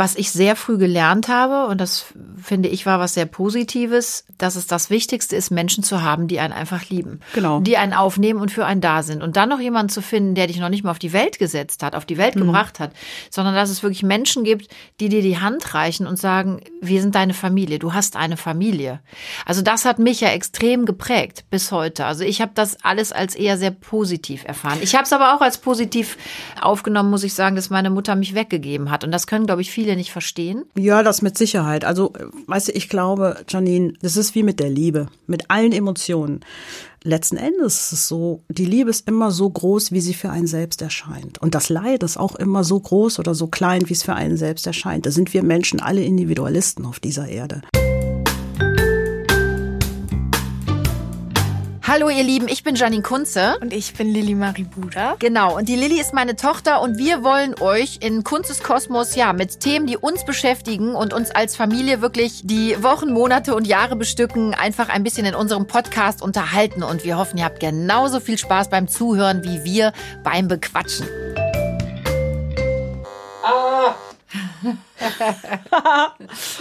was ich sehr früh gelernt habe, und das finde ich war was sehr Positives, dass es das Wichtigste ist, Menschen zu haben, die einen einfach lieben. Genau. Die einen aufnehmen und für einen da sind. Und dann noch jemanden zu finden, der dich noch nicht mal auf die Welt gesetzt hat, auf die Welt mhm. gebracht hat, sondern dass es wirklich Menschen gibt, die dir die Hand reichen und sagen, wir sind deine Familie, du hast eine Familie. Also das hat mich ja extrem geprägt bis heute. Also ich habe das alles als eher sehr positiv erfahren. Ich habe es aber auch als positiv aufgenommen, muss ich sagen, dass meine Mutter mich weggegeben hat. Und das können, glaube ich, viele nicht verstehen. Ja, das mit Sicherheit. Also, weißt du, ich glaube, Janine, das ist wie mit der Liebe, mit allen Emotionen. Letzten Endes ist es so, die Liebe ist immer so groß, wie sie für einen selbst erscheint. Und das Leid ist auch immer so groß oder so klein, wie es für einen selbst erscheint. Da sind wir Menschen alle Individualisten auf dieser Erde. Hallo ihr Lieben, ich bin Janine Kunze. Und ich bin Lilly Marie Buda. Genau, und die Lilly ist meine Tochter und wir wollen euch in Kunzes Kosmos ja mit Themen, die uns beschäftigen und uns als Familie wirklich die Wochen, Monate und Jahre bestücken, einfach ein bisschen in unserem Podcast unterhalten. Und wir hoffen, ihr habt genauso viel Spaß beim Zuhören wie wir beim Bequatschen. Ah.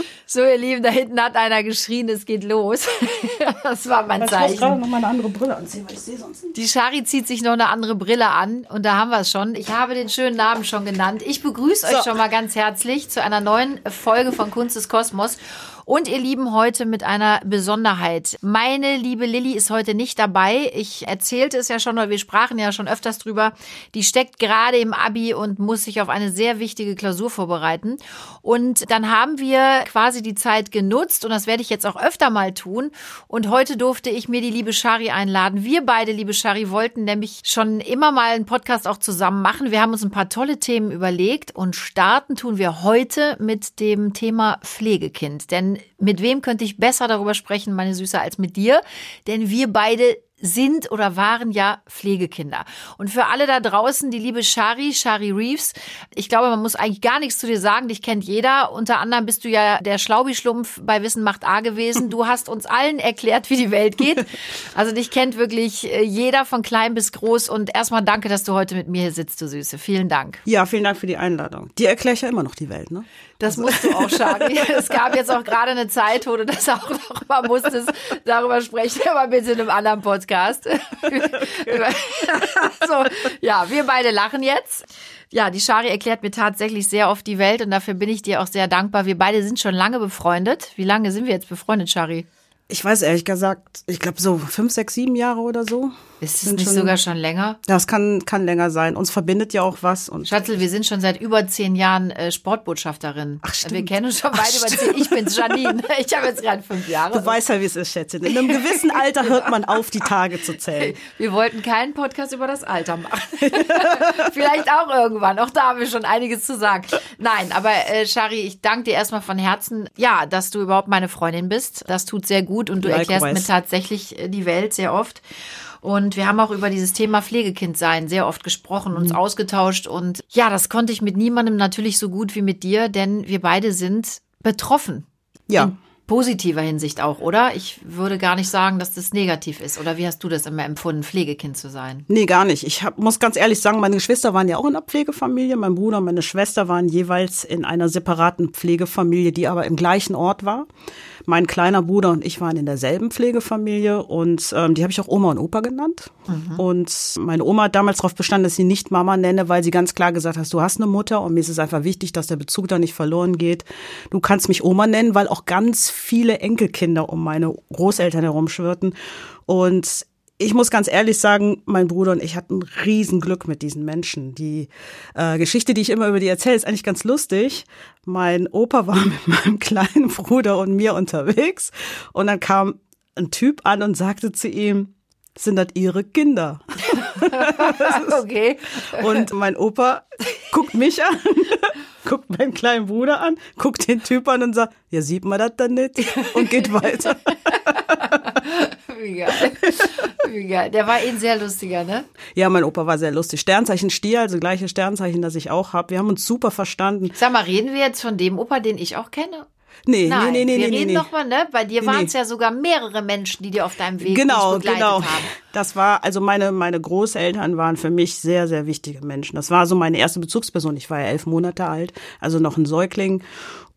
so, ihr Lieben, da hinten hat einer geschrien, es geht los. das war mein Zeichen. Ich muss noch mal eine andere Brille anziehen, weil ich sehe sonst nicht. Die Shari zieht sich noch eine andere Brille an und da haben wir es schon. Ich habe den schönen Namen schon genannt. Ich begrüße so. euch schon mal ganz herzlich zu einer neuen Folge von Kunst des Kosmos. Und ihr Lieben, heute mit einer Besonderheit. Meine liebe Lilly ist heute nicht dabei. Ich erzählte es ja schon, oder wir sprachen ja schon öfters drüber. Die steckt gerade im Abi und muss sich auf eine sehr wichtige Klausur vorbereiten. Und dann haben wir quasi die Zeit genutzt und das werde ich jetzt auch öfter mal tun. Und heute durfte ich mir die liebe Shari einladen. Wir beide, liebe Shari, wollten nämlich schon immer mal einen Podcast auch zusammen machen. Wir haben uns ein paar tolle Themen überlegt und starten tun wir heute mit dem Thema Pflegekind. Denn mit wem könnte ich besser darüber sprechen, meine Süße, als mit dir? Denn wir beide sind oder waren ja Pflegekinder. Und für alle da draußen, die liebe Shari, Shari Reeves, ich glaube, man muss eigentlich gar nichts zu dir sagen, dich kennt jeder. Unter anderem bist du ja der Schlaubi-Schlumpf bei Wissen macht A gewesen. Du hast uns allen erklärt, wie die Welt geht. Also dich kennt wirklich äh, jeder von klein bis groß. Und erstmal danke, dass du heute mit mir hier sitzt, du Süße. Vielen Dank. Ja, vielen Dank für die Einladung. Die erkläre ich ja immer noch die Welt, ne? Das musst du auch, Shari. Es gab jetzt auch gerade eine Zeit, wo du das auch noch mal musstest, darüber sprechen, aber bitte in einem anderen Podcast. So, ja, wir beide lachen jetzt. Ja, die Shari erklärt mir tatsächlich sehr oft die Welt und dafür bin ich dir auch sehr dankbar. Wir beide sind schon lange befreundet. Wie lange sind wir jetzt befreundet, Shari? Ich weiß ehrlich gesagt, ich glaube so fünf, sechs, sieben Jahre oder so. Ist es nicht schon, sogar schon länger? Das kann, kann länger sein. Uns verbindet ja auch was. Und Schatzel, wir sind schon seit über zehn Jahren äh, Sportbotschafterin. Ach, stimmt. Wir kennen uns schon beide über zehn. Ich bin's, Janine. Ich habe jetzt gerade fünf Jahre. Du weißt ja, wie es ist, Schätzchen. In einem gewissen Alter hört man auf, die Tage zu zählen. Wir wollten keinen Podcast über das Alter machen. Vielleicht auch irgendwann. Auch da haben wir schon einiges zu sagen. Nein, aber äh, Shari, ich danke dir erstmal von Herzen, ja, dass du überhaupt meine Freundin bist. Das tut sehr gut und du erklärst mir tatsächlich äh, die Welt sehr oft. Und wir haben auch über dieses Thema Pflegekind sein sehr oft gesprochen, uns mhm. ausgetauscht. Und ja, das konnte ich mit niemandem natürlich so gut wie mit dir, denn wir beide sind betroffen. Ja. In positiver Hinsicht auch, oder? Ich würde gar nicht sagen, dass das negativ ist. Oder wie hast du das immer empfunden, Pflegekind zu sein? Nee, gar nicht. Ich hab, muss ganz ehrlich sagen, meine Geschwister waren ja auch in einer Pflegefamilie. Mein Bruder und meine Schwester waren jeweils in einer separaten Pflegefamilie, die aber im gleichen Ort war. Mein kleiner Bruder und ich waren in derselben Pflegefamilie und ähm, die habe ich auch Oma und Opa genannt. Mhm. Und meine Oma hat damals darauf bestanden, dass sie nicht Mama nenne, weil sie ganz klar gesagt hat, du hast eine Mutter und mir ist es einfach wichtig, dass der Bezug da nicht verloren geht. Du kannst mich Oma nennen, weil auch ganz viele Enkelkinder um meine Großeltern herumschwirrten. Und ich muss ganz ehrlich sagen, mein Bruder und ich hatten Riesenglück mit diesen Menschen. Die äh, Geschichte, die ich immer über die erzähle, ist eigentlich ganz lustig. Mein Opa war mit meinem kleinen Bruder und mir unterwegs und dann kam ein Typ an und sagte zu ihm, sind das ihre Kinder? okay. Und mein Opa guckt mich an, guckt meinen kleinen Bruder an, guckt den Typ an und sagt, ja, sieht man das dann nicht? Und geht weiter. Wie geil. Wie geil. Der war eh ein sehr lustiger, ne? Ja, mein Opa war sehr lustig. Sternzeichen Stier, also gleiche Sternzeichen, das ich auch habe. Wir haben uns super verstanden. Sag mal, reden wir jetzt von dem Opa, den ich auch kenne? Nee, Nein, nee, nee, nee, wir nee, reden nee. noch mal, ne? Bei dir waren es nee. ja sogar mehrere Menschen, die dir auf deinem Weg Genau, begleitet genau. haben. Das war, also meine, meine Großeltern waren für mich sehr, sehr wichtige Menschen. Das war so meine erste Bezugsperson. Ich war ja elf Monate alt, also noch ein Säugling.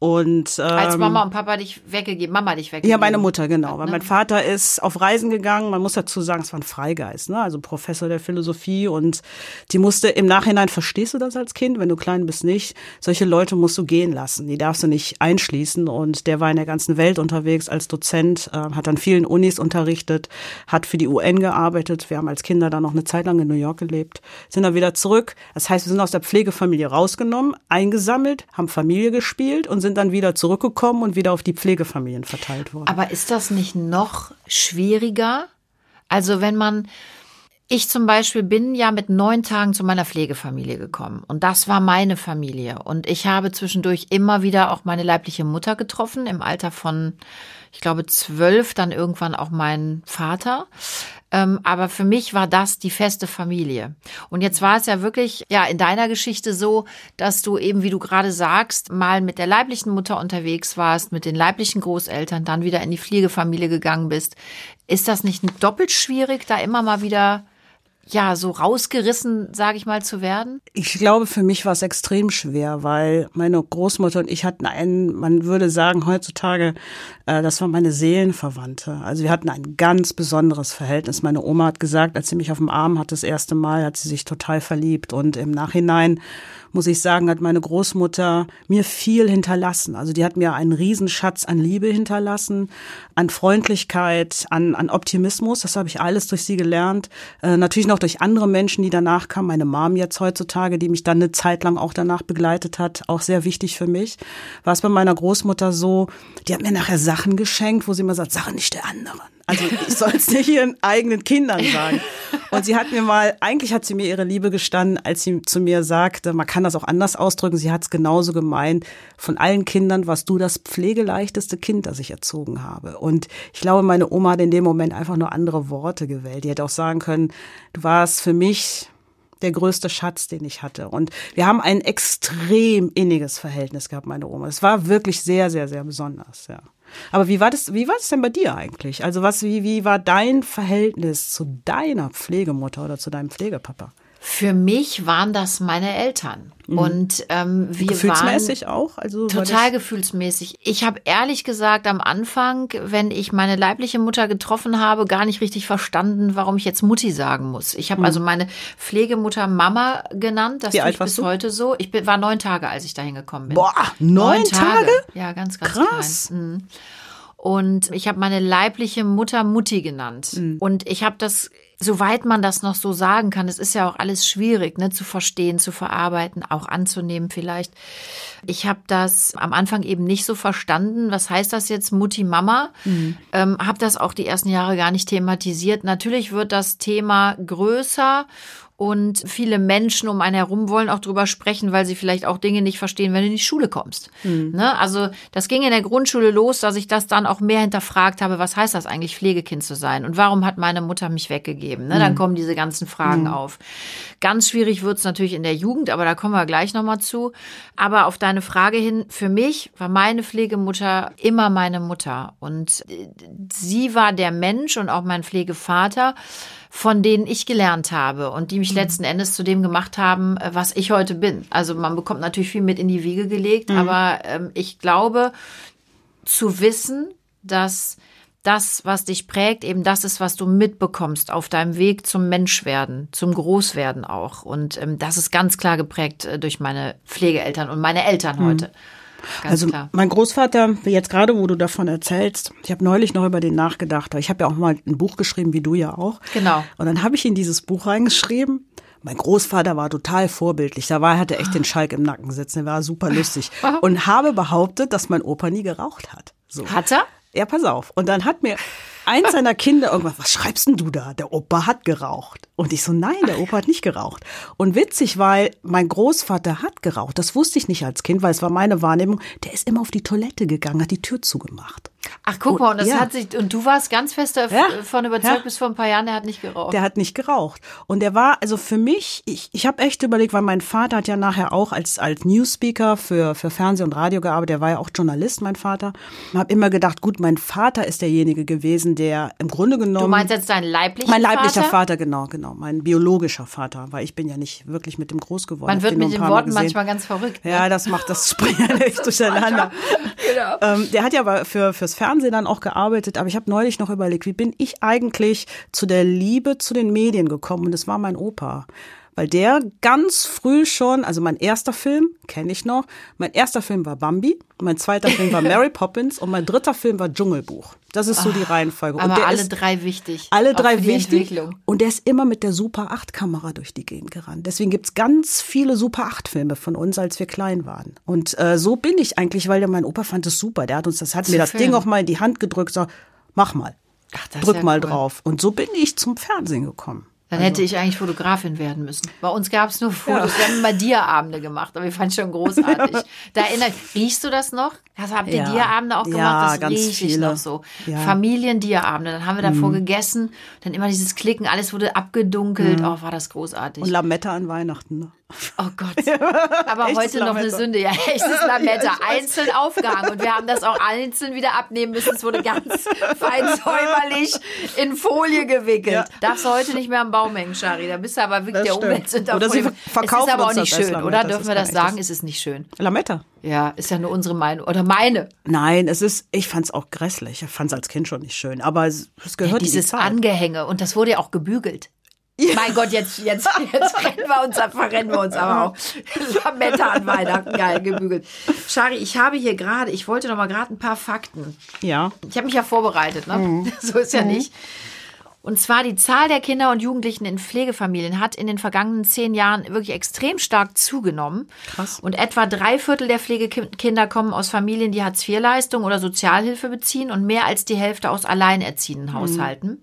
Und ähm, Als Mama und Papa dich weggegeben, Mama dich weggegeben. Ja, meine Mutter, genau. Weil ne? mein Vater ist auf Reisen gegangen. Man muss dazu sagen, es war ein Freigeist, ne? also Professor der Philosophie. Und die musste im Nachhinein, verstehst du das als Kind, wenn du klein bist, nicht? Solche Leute musst du gehen lassen. Die darfst du nicht einschließen. Und der war in der ganzen Welt unterwegs als Dozent, äh, hat an vielen Unis unterrichtet, hat für die UN gearbeitet. Wir haben als Kinder dann noch eine Zeit lang in New York gelebt, sind dann wieder zurück. Das heißt, wir sind aus der Pflegefamilie rausgenommen, eingesammelt, haben Familie gespielt und sind dann wieder zurückgekommen und wieder auf die Pflegefamilien verteilt worden. Aber ist das nicht noch schwieriger? Also wenn man, ich zum Beispiel bin ja mit neun Tagen zu meiner Pflegefamilie gekommen und das war meine Familie und ich habe zwischendurch immer wieder auch meine leibliche Mutter getroffen im Alter von, ich glaube zwölf, dann irgendwann auch meinen Vater. Ähm, aber für mich war das die feste Familie. Und jetzt war es ja wirklich, ja, in deiner Geschichte so, dass du eben, wie du gerade sagst, mal mit der leiblichen Mutter unterwegs warst, mit den leiblichen Großeltern, dann wieder in die Pflegefamilie gegangen bist. Ist das nicht doppelt schwierig, da immer mal wieder, ja, so rausgerissen, sage ich mal, zu werden? Ich glaube, für mich war es extrem schwer, weil meine Großmutter und ich hatten einen, man würde sagen heutzutage, äh, das war meine Seelenverwandte. Also wir hatten ein ganz besonderes Verhältnis. Meine Oma hat gesagt, als sie mich auf dem Arm hat, das erste Mal, hat sie sich total verliebt. Und im Nachhinein muss ich sagen, hat meine Großmutter mir viel hinterlassen. Also die hat mir einen Riesenschatz an Liebe hinterlassen, an Freundlichkeit, an, an Optimismus. Das habe ich alles durch sie gelernt. Äh, natürlich noch durch andere Menschen, die danach kamen. Meine Mom jetzt heutzutage, die mich dann eine Zeit lang auch danach begleitet hat, auch sehr wichtig für mich. War es bei meiner Großmutter so, die hat mir nachher Sachen geschenkt, wo sie immer sagt, Sache nicht der anderen. Also ich soll es nicht ihren eigenen Kindern sagen. Und sie hat mir mal, eigentlich hat sie mir ihre Liebe gestanden, als sie zu mir sagte, man kann das auch anders ausdrücken, sie hat es genauso gemeint, von allen Kindern warst du das pflegeleichteste Kind, das ich erzogen habe. Und ich glaube, meine Oma hat in dem Moment einfach nur andere Worte gewählt. Die hätte auch sagen können, du warst für mich der größte Schatz, den ich hatte. Und wir haben ein extrem inniges Verhältnis gehabt, meine Oma. Es war wirklich sehr, sehr, sehr besonders, ja. Aber wie war das, wie war das denn bei dir eigentlich? Also was, wie, wie war dein Verhältnis zu deiner Pflegemutter oder zu deinem Pflegepapa? Für mich waren das meine Eltern. Und ähm, wir Gefühlsmäßig waren auch? Also total gefühlsmäßig. Ich habe ehrlich gesagt am Anfang, wenn ich meine leibliche Mutter getroffen habe, gar nicht richtig verstanden, warum ich jetzt Mutti sagen muss. Ich habe also meine Pflegemutter Mama genannt. Das. Wie alt ich bis du? heute so. Ich bin, war neun Tage, als ich dahin gekommen bin. Boah, neun Tage? Ja, ganz, ganz Krass. klein. Mhm. Und ich habe meine leibliche Mutter Mutti genannt. Mhm. Und ich habe das, soweit man das noch so sagen kann, es ist ja auch alles schwierig, ne, zu verstehen, zu verarbeiten, auch anzunehmen vielleicht. Ich habe das am Anfang eben nicht so verstanden. Was heißt das jetzt, Mutti, Mama? Mhm. Ähm, habe das auch die ersten Jahre gar nicht thematisiert. Natürlich wird das Thema größer und viele Menschen um einen herum wollen auch drüber sprechen, weil sie vielleicht auch Dinge nicht verstehen, wenn du in die Schule kommst. Ne? Also das ging in der Grundschule los, dass ich das dann auch mehr hinterfragt habe, was heißt das eigentlich, Pflegekind zu sein? Und warum hat meine Mutter mich weggegeben? Ne? Dann kommen diese ganzen Fragen auf. Ganz schwierig wird's natürlich in der Jugend, aber da kommen wir gleich nochmal zu. Aber auf deine Frage hin, für mich war meine Pflegemutter immer meine Mutter. Und äh, sie war der Mensch und auch mein Pflegevater, von denen ich gelernt habe und die mich letzten Endes zu dem gemacht haben, äh, was ich heute bin. Also man bekommt natürlich viel mit in die Wiege gelegt, aber ähm, ich glaube zu wissen, dass das, was dich prägt, eben das ist, was du mitbekommst auf deinem Weg zum Menschwerden, zum Großwerden auch. Und ähm, das ist ganz klar geprägt äh, durch meine Pflegeeltern und meine Eltern heute. Ganz also klar. mein Großvater, jetzt gerade, wo du davon erzählst, ich habe neulich noch über den nachgedacht. Ich habe ja auch mal ein Buch geschrieben, wie du ja auch. Genau. Und dann habe ich in dieses Buch reingeschrieben. Mein Großvater war total vorbildlich. Da war, hatte echt den Schalk im Nacken sitzen. Der war super lustig. Und habe behauptet, dass mein Opa nie geraucht hat. So. Hat er? Ja, pass auf. Und dann hat mir eins seiner Kinder irgendwas, was schreibst denn du da? Der Opa hat geraucht. Und ich so, nein, der Opa hat nicht geraucht. Und witzig, weil mein Großvater hat geraucht. Das wusste ich nicht als Kind, weil es war meine Wahrnehmung. Der ist immer auf die Toilette gegangen, hat die Tür zugemacht. Ach, guck mal, und das ja. hat sich, und du warst ganz fest davon überzeugt, Ja. bis vor ein paar Jahren, der hat nicht geraucht. Der hat nicht geraucht. Und der war, also für mich, ich, ich habe echt überlegt, weil mein Vater hat ja nachher auch als, als Newspeaker für, für Fernsehen und Radio gearbeitet. Der war ja auch Journalist, mein Vater. Habe immer gedacht, gut, mein Vater ist derjenige gewesen, der im Grunde genommen. du meinst jetzt deinen leiblichen mein leiblicher Vater? Vater? genau, genau. Mein biologischer Vater, weil ich bin ja nicht wirklich mit dem groß geworden. Man wird mit den Worten gesehen. manchmal ganz verrückt. ne? Ja, das macht das Springen echt durcheinander. Genau. Ähm, der hat ja aber für, fürs Fernsehen dann auch gearbeitet, aber ich habe neulich noch überlegt, wie bin ich eigentlich zu der Liebe zu den Medien gekommen? Und es war mein Opa. Weil der ganz früh schon, also mein erster Film, kenne ich noch, mein erster Film war Bambi, mein zweiter Film war Mary Poppins und mein dritter Film war Dschungelbuch. Das ist so die Reihenfolge. und Ah, Aber alle drei wichtig. alle drei wichtig. Und der ist immer mit der Super 8 Kamera durch die Gegend gerannt. Deswegen gibt's ganz viele Super 8 Filme von uns, als wir klein waren. Und äh, so bin ich eigentlich, weil der mein Opa fand es super. Der hat uns das, hat mir das filmen. Ding auch mal in die Hand gedrückt, so, mach mal. Ach, Drück ja mal cool. drauf. Und so bin ich zum Fernsehen gekommen. Dann hätte ich eigentlich Fotografin werden müssen. Bei uns gab es nur Fotos. Wir haben immer Dia-Abende gemacht, aber ich fand es schon großartig. Da erinnert, riechst du das noch? Also habt ihr Ja. Dia-Abende auch Ja, gemacht? das ganz riech ich viele. noch so. Ja. Mhm. Familien-Dia-Abende. Dann haben wir davor gegessen, dann immer dieses Klicken, alles wurde abgedunkelt. Oh, war das großartig. Mhm. Und Lametta an Weihnachten. Ne? Oh Gott. Aber heute noch eine. Sünde. Ja, echtes Lametta. Ja, einzeln aufgehangen. Und wir haben das auch einzeln wieder abnehmen müssen. Es wurde ganz fein säuberlich in Folie gewickelt. Ja. Darfst du heute nicht mehr am Baum hängen, Shari. Da bist du aber wirklich Das der. Umweltsünder. Oder sie Es verkaufen ist aber auch nicht schön, oder? Dürfen wir das sagen? Ist es nicht schön? Lametta. Ja, ist ja nur unsere Meinung. Oder meine. Nein, es ist, ich fand's auch grässlich. Ich fand's als Kind schon nicht schön. Aber es, es gehört die Dieses Zeit. Angehänge. Und das wurde ja auch gebügelt. Mein Gott, jetzt, jetzt, jetzt rennen wir uns, verrennen wir uns aber auch. Lametta an Weihnachten, geil, gebügelt. Shari, ich habe hier gerade, ich wollte noch mal gerade ein paar Fakten. Ja. Ich habe mich ja vorbereitet, ne? Mhm. So ist ja nicht. Und zwar die Zahl der Kinder und Jugendlichen in Pflegefamilien hat in den vergangenen zehn Jahren wirklich extrem stark zugenommen. Krass. Und etwa drei Viertel der Pflegekinder kommen aus Familien, die Hartz-IV-Leistung oder Sozialhilfe beziehen und mehr als die Hälfte aus alleinerziehenden Haushalten.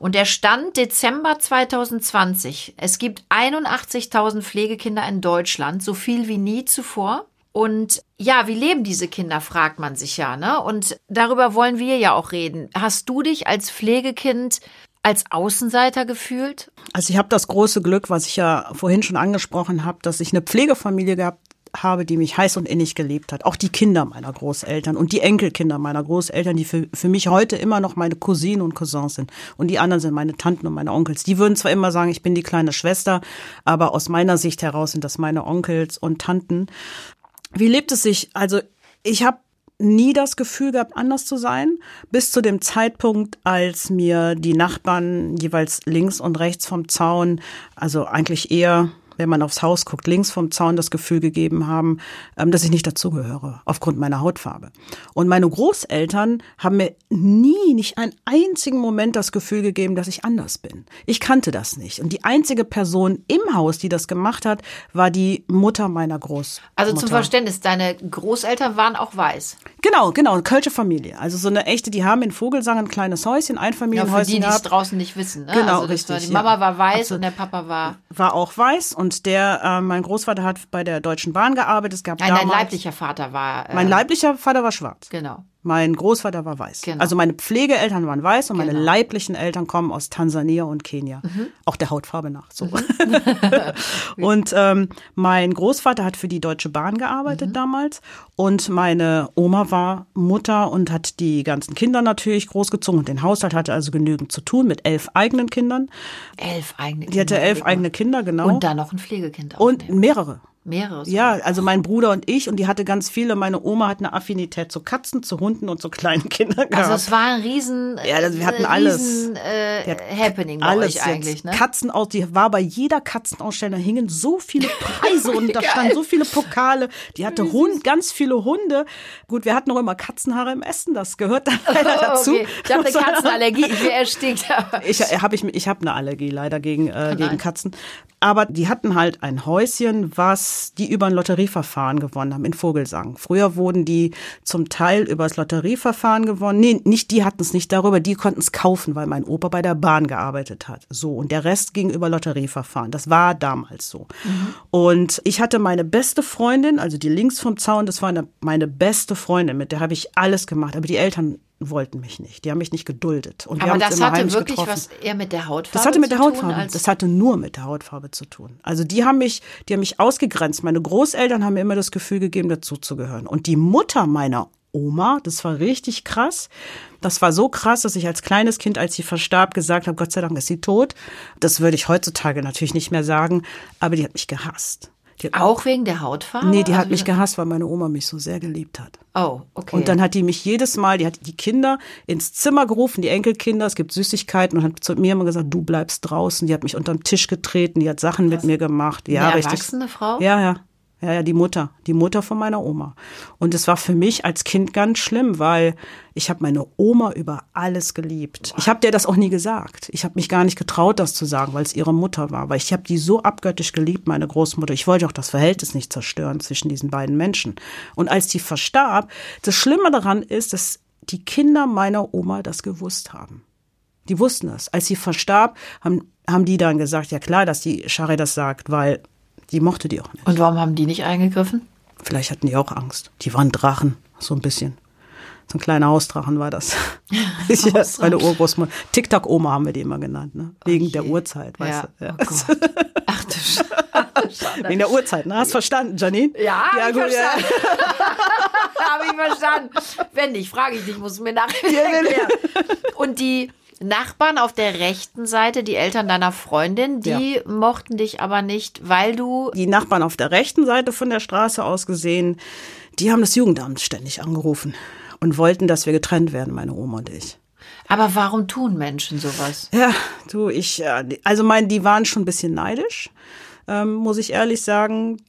Und der Stand Dezember 2020. Es gibt 81.000 Pflegekinder in Deutschland, so viel wie nie zuvor. Und ja, wie leben diese Kinder, fragt man sich ja, ne? Und darüber wollen wir ja auch reden. Hast du dich als Pflegekind als Außenseiter gefühlt? Also ich habe das große Glück, was ich ja vorhin schon angesprochen habe, dass ich eine Pflegefamilie gehabt habe, die mich heiß und innig geliebt hat. Auch die Kinder meiner Großeltern und die Enkelkinder meiner Großeltern, die für, für mich heute immer noch meine Cousinen und Cousins sind. Und die anderen sind meine Tanten und meine Onkels. Die würden zwar immer sagen, ich bin die kleine Schwester, aber aus meiner Sicht heraus sind das meine Onkels und Tanten. Wie lebt es sich? Also ich habe nie das Gefühl gehabt, anders zu sein, bis zu dem Zeitpunkt, als mir die Nachbarn jeweils links und rechts vom Zaun, also eigentlich eher wenn man aufs Haus guckt, links vom Zaun das Gefühl gegeben haben, ähm, dass ich nicht dazugehöre, aufgrund meiner Hautfarbe. Und meine Großeltern haben mir nie, nicht einen einzigen Moment das Gefühl gegeben, dass ich anders bin. Ich kannte das nicht. Und die einzige Person im Haus, die das gemacht hat, war die Mutter meiner Großmutter. Also zum Verständnis, deine Großeltern waren auch weiß. Genau, genau, eine Kölsche Familie. Also so eine echte, die haben in Vogelsang ein kleines Häuschen, Ja, Einfamilienhäuschen für die, die es draußen nicht wissen. Ne? Genau, also das war, richtig, die Mama ja. war weiß Absolut. und der Papa war. War auch weiß und der, äh, mein Großvater hat bei der Deutschen Bahn gearbeitet. Es gab Nein, dein damals, leiblicher Vater war. Äh, Mein leiblicher Vater war schwarz. Genau. Mein Großvater war weiß. Genau. Also meine Pflegeeltern waren weiß und meine Genau. Mhm. leiblichen Eltern kommen aus Tansania und Kenia. Auch der Hautfarbe nach. So. und ähm, mein Großvater hat für die Deutsche Bahn gearbeitet Mhm. damals und meine Oma war Mutter und hat die ganzen Kinder natürlich großgezogen und den Haushalt hatte also genügend zu tun mit elf eigenen Kindern. Elf eigene Kinder. Die hatte elf eigene Kinder, genau. Und dann noch ein Pflegekind und mehrere. Mehrere. Ja, also mein Bruder und ich und die hatte ganz viele. Meine Oma hat eine Affinität zu Katzen, zu Hunden und zu kleinen Kindern gehabt. Also es war ein riesen, Ja, das- wir hatten äh, alles. riesen äh, Die hat Happening bei alles euch eigentlich, ne? Katzen aus, die war bei jeder Katzenausstellung, da hingen so viele Preise und da standen so viele Pokale. Die hatte Hund, ganz viele Hunde. Gut, wir hatten noch immer Katzenhaare im Essen, das gehört dann leider Oh, dazu. okay. Ich habe eine Katzenallergie, ich wäre erstickt. Ich habe ich, ich hab eine Allergie leider gegen, Oh äh, gegen Katzen. Aber die hatten halt ein Häuschen, was die über ein Lotterieverfahren gewonnen haben in Vogelsang. Früher wurden die zum Teil über das Lotterieverfahren gewonnen. Nee, nicht die hatten es nicht darüber, die konnten es kaufen, weil mein Opa bei der Bahn gearbeitet hat. So, und der Rest ging über Lotterieverfahren. Das war damals so. Und ich hatte meine beste Freundin, also die links vom Zaun, das war eine, meine beste Freundin, mit der habe ich alles gemacht. Aber die Eltern wollten mich nicht. Die haben mich nicht geduldet. Und Aber das hatte wirklich getroffen. was eher mit der Hautfarbe Das hatte mit zu der tun, Hautfarbe. Das hatte nur mit der Hautfarbe zu tun. Also die haben mich, die haben mich ausgegrenzt. Meine Großeltern haben mir immer das Gefühl gegeben, dazuzugehören. Und die Mutter meiner Oma, das war richtig krass. Das war so krass, dass ich als kleines Kind, als sie verstarb, gesagt habe, Gott sei Dank ist sie tot. Das würde ich heutzutage natürlich nicht mehr sagen, aber die hat mich gehasst. Auch wegen der Hautfarbe? nee, die Also hat mich gehasst, weil meine Oma mich so sehr geliebt hat. Oh, okay. Und dann hat die mich jedes Mal, die hat die Kinder ins Zimmer gerufen, die Enkelkinder, es gibt Süßigkeiten und hat zu mir immer gesagt, du bleibst draußen. Die hat mich unterm Tisch getreten, die hat Sachen mit mir gemacht. Ja, Eine richtig. erwachsene Frau? Ja, ja. Ja, ja, die Mutter, die Mutter von meiner Oma. Und es war für mich als Kind ganz schlimm, weil ich habe meine Oma über alles geliebt. Ich habe der das auch nie gesagt. Ich habe mich gar nicht getraut, das zu sagen, weil es ihre Mutter war. Weil ich habe die so abgöttisch geliebt, meine Großmutter. Ich wollte auch das Verhältnis nicht zerstören zwischen diesen beiden Menschen. Und als die verstarb, das Schlimme daran ist, dass die Kinder meiner Oma das gewusst haben. Die wussten es. Als sie verstarb, haben, haben die dann gesagt, ja klar, dass die Shari das sagt, weil die mochte die auch nicht. Und warum haben die nicht eingegriffen? Vielleicht hatten die auch Angst. Die waren Drachen, so ein bisschen. So ein kleiner Hausdrachen war das. ja, meine Urgroßmutter. TikTok-Oma haben wir die immer genannt, ne? Wegen je. der Uhrzeit, weißt ja. du. Ja. Oh. Ach du Scheiße. Wegen der Uhrzeit, ne? Hast verstanden, Janine? Ja, hab ich gut, verstanden. Habe ich verstanden. Wenn nicht, frage ich dich, musst du mir nachher erklären. Und die Nachbarn auf der rechten Seite, die Eltern deiner Freundin, die mochten dich aber nicht, weil du Die Nachbarn auf der rechten Seite von der Straße aus gesehen, die haben das Jugendamt ständig angerufen und wollten, dass wir getrennt werden, meine Oma und ich. Aber warum tun Menschen sowas? Ja, du, ich, äh, also mein, die waren schon ein bisschen neidisch, ähm, muss ich ehrlich sagen.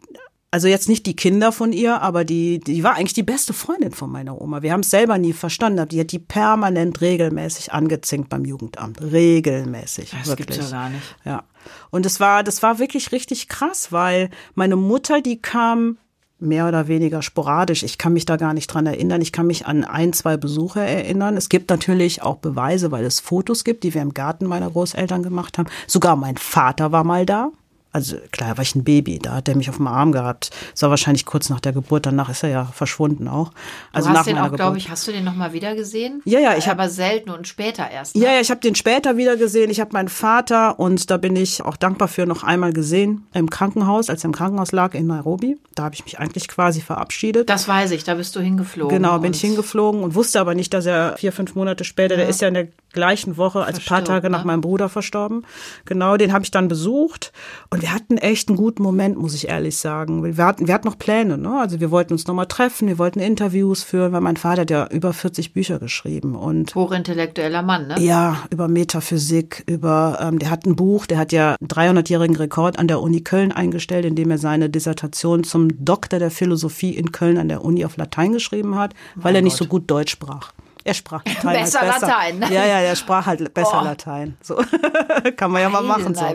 Also jetzt nicht die Kinder von ihr, aber die, die war eigentlich die beste Freundin von meiner Oma. Wir haben es selber nie verstanden, aber die hat die permanent regelmäßig angezinkt beim Jugendamt. Regelmäßig. Das wirklich. gibt's ja gar nicht. Ja. Und es war, das war wirklich richtig krass, weil meine Mutter, die kam mehr oder weniger sporadisch. Ich kann mich da gar nicht dran erinnern. Ich kann mich an ein, zwei Besuche erinnern. Es gibt natürlich auch Beweise, weil es Fotos gibt, die wir im Garten meiner Großeltern gemacht haben. Sogar mein Vater war mal da. Also klar, war ich ein Baby, da hat er mich auf dem Arm gehabt. Das war wahrscheinlich kurz nach der Geburt, danach ist er ja verschwunden auch. Also du nach hast den meiner auch, glaube ich, hast du den nochmal wieder gesehen? Ja, ja, ich hab- Aber selten und später erst. Ne? Ja, ja, ich habe den später wieder gesehen. Ich habe meinen Vater und da bin ich auch dankbar für noch einmal gesehen im Krankenhaus, als er im Krankenhaus lag in Nairobi. Da habe ich mich eigentlich quasi verabschiedet. Das weiß ich, da bist du hingeflogen. Genau, bin ich hingeflogen und wusste aber nicht, dass er vier, fünf Monate später, der ist ja in der gleichen Woche, als ein paar Verstirbt, Tage nach ne? meinem Bruder verstorben. Genau, den habe ich dann besucht und wir hatten echt einen guten Moment, muss ich ehrlich sagen. Wir hatten, wir hatten noch Pläne, ne? Also wir wollten uns nochmal treffen, wir wollten Interviews führen, weil mein Vater hat ja über 40 Bücher geschrieben und Hochintellektueller Mann, ne? ja, über Metaphysik, über, ähm, der hat ein Buch, der hat ja einen 300-jährigen Rekord an der Uni Köln eingestellt, indem er seine Dissertation zum Doktor der Philosophie in Köln an der Uni auf Latein geschrieben hat, weil er nicht so gut Deutsch sprach. Er sprach Latein Besser besser. Latein, ne? Ja, ja, er sprach halt besser Oh. Latein. So kann man ja mal machen. So.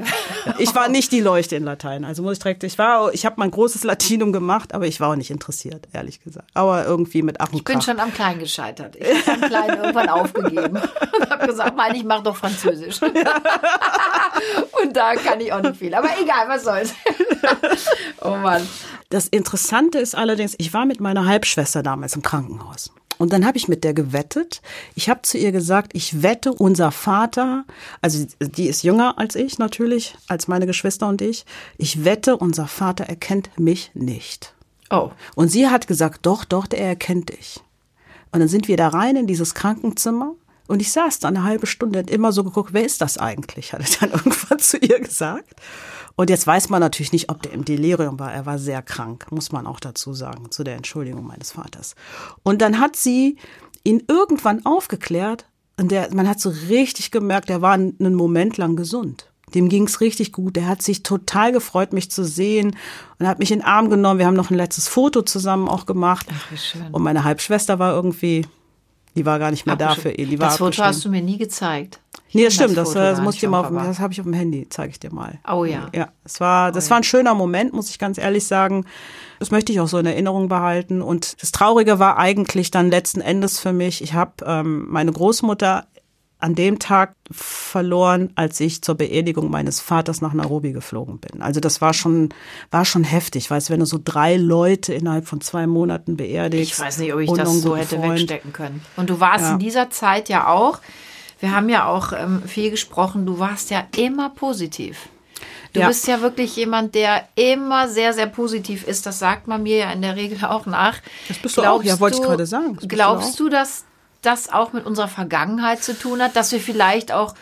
Ich war nicht die Leuchte in Latein, also muss ich direkt. Ich war, ich habe mein großes Latinum gemacht, aber ich war auch nicht interessiert, ehrlich gesagt. Aber irgendwie mit Ach und Ich bin Krach. schon am Kleinen gescheitert. Ich habe am Kleinen irgendwann aufgegeben und habe gesagt, Mann, ich mache doch Französisch. und da kann ich auch nicht viel. Aber egal, was soll's. oh Mann. Das Interessante ist allerdings, ich war mit meiner Halbschwester damals im Krankenhaus. Und dann habe ich mit der gewettet. Ich habe zu ihr gesagt, ich wette, unser Vater, also die ist jünger als ich natürlich, als meine Geschwister und ich, ich wette, unser Vater erkennt mich nicht. Oh. Und sie hat gesagt, doch, doch, der erkennt dich. Und dann sind wir da rein in dieses Krankenzimmer und ich saß da eine halbe Stunde und immer so geguckt, wer ist das eigentlich? Hat er dann irgendwann zu ihr gesagt. Und jetzt weiß man natürlich nicht, ob der im Delirium war. Er war sehr krank, muss man auch dazu sagen, zu der Entschuldigung meines Vaters. Und dann hat sie ihn irgendwann aufgeklärt und der, man hat so richtig gemerkt, er war einen Moment lang gesund. Dem ging's richtig gut. Er hat sich total gefreut, mich zu sehen und hat mich in den Arm genommen. Wir haben noch ein letztes Foto zusammen auch gemacht. Ach, wie schön. Und meine Halbschwester war irgendwie, die war gar nicht mehr da für ihn. Die war das Foto hast du mir nie gezeigt. Nee, das stimmt, das, gar das muss ich dir mal auf, das habe ich auf dem Handy, zeige ich dir mal. Oh ja. Ja, es war, das war ein schöner Moment, muss ich ganz ehrlich sagen. Das möchte ich auch so in Erinnerung behalten. Und das Traurige war eigentlich dann letzten Endes für mich, ich habe ähm, meine Großmutter an dem Tag verloren, als ich zur Beerdigung meines Vaters nach Nairobi geflogen bin. Also das war schon, war schon heftig. Weißt, wenn du so drei Leute innerhalb von zwei Monaten beerdigst. Ich weiß nicht, ob ich das so hätte Freund. wegstecken können. Und du warst ja. in dieser Zeit ja auch, wir haben ja auch ähm, viel gesprochen, du warst ja immer positiv. Du ja. bist ja wirklich jemand, der immer sehr, sehr positiv ist. Das sagt man mir ja in der Regel auch nach. Das bist du glaubst auch, ja, wollte ich gerade sagen. Glaubst du, dass das auch mit unserer Vergangenheit zu tun hat, dass wir vielleicht auch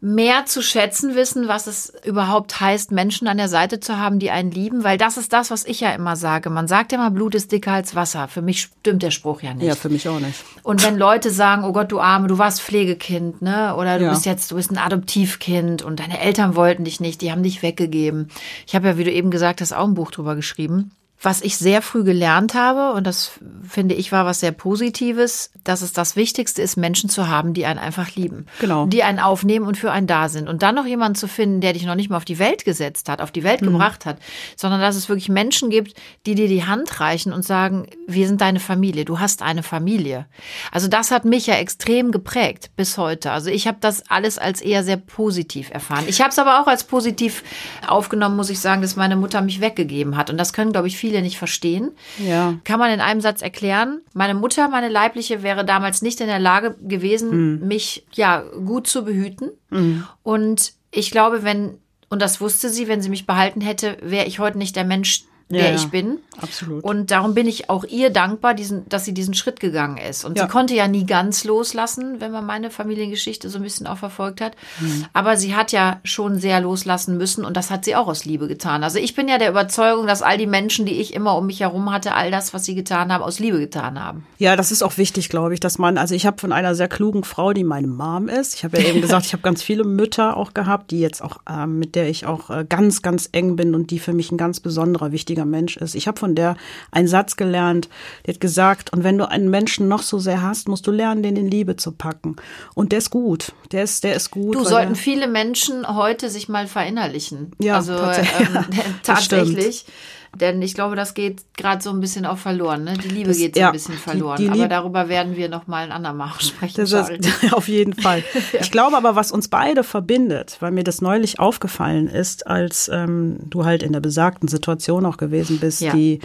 mehr zu schätzen wissen, was es überhaupt heißt, Menschen an der Seite zu haben, die einen lieben, weil das ist das, was ich ja immer sage. Man sagt ja immer, Blut ist dicker als Wasser. Für mich stimmt der Spruch ja nicht. Ja, für mich auch nicht. Und wenn Leute sagen, oh Gott, du Arme, du warst Pflegekind, ne? Oder du ja. bist jetzt, du bist ein Adoptivkind und deine Eltern wollten dich nicht, die haben dich weggegeben. Ich habe ja, wie du eben gesagt hast, auch ein Buch drüber geschrieben was ich sehr früh gelernt habe, und das finde ich war was sehr Positives, dass es das Wichtigste ist, Menschen zu haben, die einen einfach lieben. Genau. Die einen aufnehmen und für einen da sind. Und dann noch jemanden zu finden, der dich noch nicht mal auf die Welt gesetzt hat, auf die Welt mhm. gebracht hat, sondern dass es wirklich Menschen gibt, die dir die Hand reichen und sagen, wir sind deine Familie, du hast eine Familie. Also das hat mich ja extrem geprägt bis heute. Also ich habe das alles als eher sehr positiv erfahren. Ich habe es aber auch als positiv aufgenommen, muss ich sagen, dass meine Mutter mich weggegeben hat. Und das können, glaube ich, viele viele nicht verstehen. Ja. Kann man in einem Satz erklären. Meine Mutter, meine leibliche, wäre damals nicht in der Lage gewesen, mhm. mich ja gut zu behüten. Mhm. Und ich glaube, wenn, und das wusste sie, wenn sie mich behalten hätte, wäre ich heute nicht der Mensch, wer ja, ich bin. Absolut. Und darum bin ich auch ihr dankbar, diesen, dass sie diesen Schritt gegangen ist. Und ja. sie konnte ja nie ganz loslassen, wenn man meine Familiengeschichte so ein bisschen auch verfolgt hat. Mhm. Aber sie hat ja schon sehr loslassen müssen und das hat sie auch aus Liebe getan. Also ich bin ja der Überzeugung, dass all die Menschen, die ich immer um mich herum hatte, all das, was sie getan haben, aus Liebe getan haben. Ja, das ist auch wichtig, glaube ich, dass man, also ich habe von einer sehr klugen Frau, die meine Mom ist. Ich habe ja eben gesagt, ich habe ganz viele Mütter auch gehabt, die jetzt auch, äh, mit der ich auch äh, ganz, ganz eng bin und die für mich ein ganz besonderer, wichtiger Mensch ist. Ich habe von der einen Satz gelernt, die hat gesagt, und wenn du einen Menschen noch so sehr hast, musst du lernen, den in Liebe zu packen. Und der ist gut. Der ist, der ist gut. Du sollten viele Menschen heute sich mal verinnerlichen. Ja, also tatsächlich. Ähm, tatsächlich. Denn ich glaube, das geht gerade so ein bisschen auch verloren. Ne? Die Liebe das, geht so ja, ein bisschen verloren. Die, die aber darüber werden wir noch mal ein andermal sprechen. Das ist, auf jeden Fall. ja. Ich glaube aber, was uns beide verbindet, weil mir das neulich aufgefallen ist, als ähm, du halt in der besagten Situation auch gewesen bist, ja. die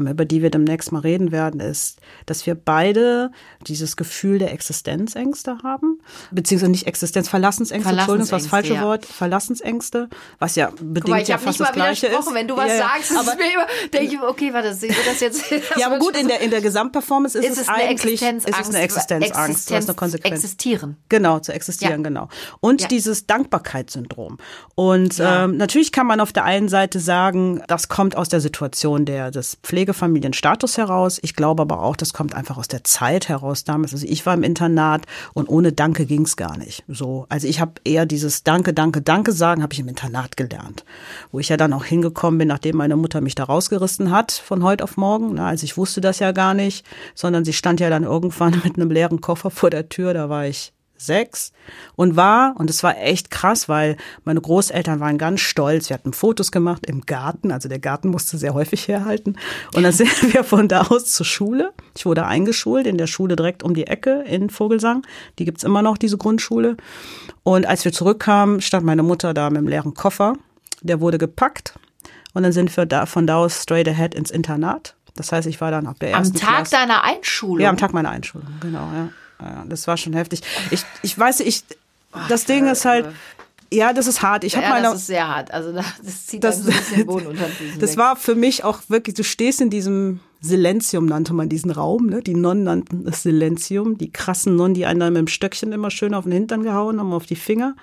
über die wir demnächst mal reden werden, ist, dass wir beide dieses Gefühl der Existenzängste haben, beziehungsweise nicht Existenz, Verlassensängste, Entschuldigung, das war das falsche ja. Wort, Verlassensängste, was ja bedingt mal, ja fast das Gleiche ist. Wenn du was ja, sagst, aber mir immer, denke ich, okay, warte, das das jetzt. Das ja, aber gut, in der, in der Gesamtperformance ist, ist es, eigentlich, ist es eine Existenzangst, Existenz, eine Konsequenz. Existieren. Genau, zu existieren, genau. Und dieses Dankbarkeitssyndrom. Und ähm, natürlich kann man auf der einen Seite sagen, das kommt aus der Situation der, des Pflege Pflegefamilienstatus heraus. Ich glaube aber auch, das kommt einfach aus der Zeit heraus damals. Also ich war im Internat und ohne Danke ging es gar nicht. So, also ich habe eher dieses Danke, Danke, Danke sagen, habe ich im Internat gelernt, wo ich ja dann auch hingekommen bin, nachdem meine Mutter mich da rausgerissen hat von heute auf morgen. Also ich wusste das ja gar nicht, sondern sie stand ja dann irgendwann mit einem leeren Koffer vor der Tür. Da war ich sechs und war, und es war echt krass, weil meine Großeltern waren ganz stolz. Wir hatten Fotos gemacht im Garten, also der Garten musste sehr häufig herhalten. Und dann sind wir von da aus zur Schule. Ich wurde eingeschult in der Schule direkt um die Ecke in Vogelsang. Die gibt's immer noch, diese Grundschule. Und als wir zurückkamen, stand meine Mutter da mit dem leeren Koffer. Der wurde gepackt. Und dann sind wir da von da aus straight ahead ins Internat. Das heißt, ich war dann ab der ersten Am Tag Klasse. deiner Einschulung? Ja, am Tag meiner Einschulung, genau, ja, das war schon heftig. Ich, ich weiß, ich, das Ding ist halt, ja, das ist hart. Ich ja, meine, das ist sehr hart. Also das zieht das, ein bisschen Boden unter den Das weg. war für mich auch wirklich, du stehst in diesem Silenzium, nannte man diesen Raum. Ne? Die Nonnen nannten es Silenzium. Die krassen Nonnen, die einen dann mit dem Stöckchen immer schön auf den Hintern gehauen haben, auf die Finger.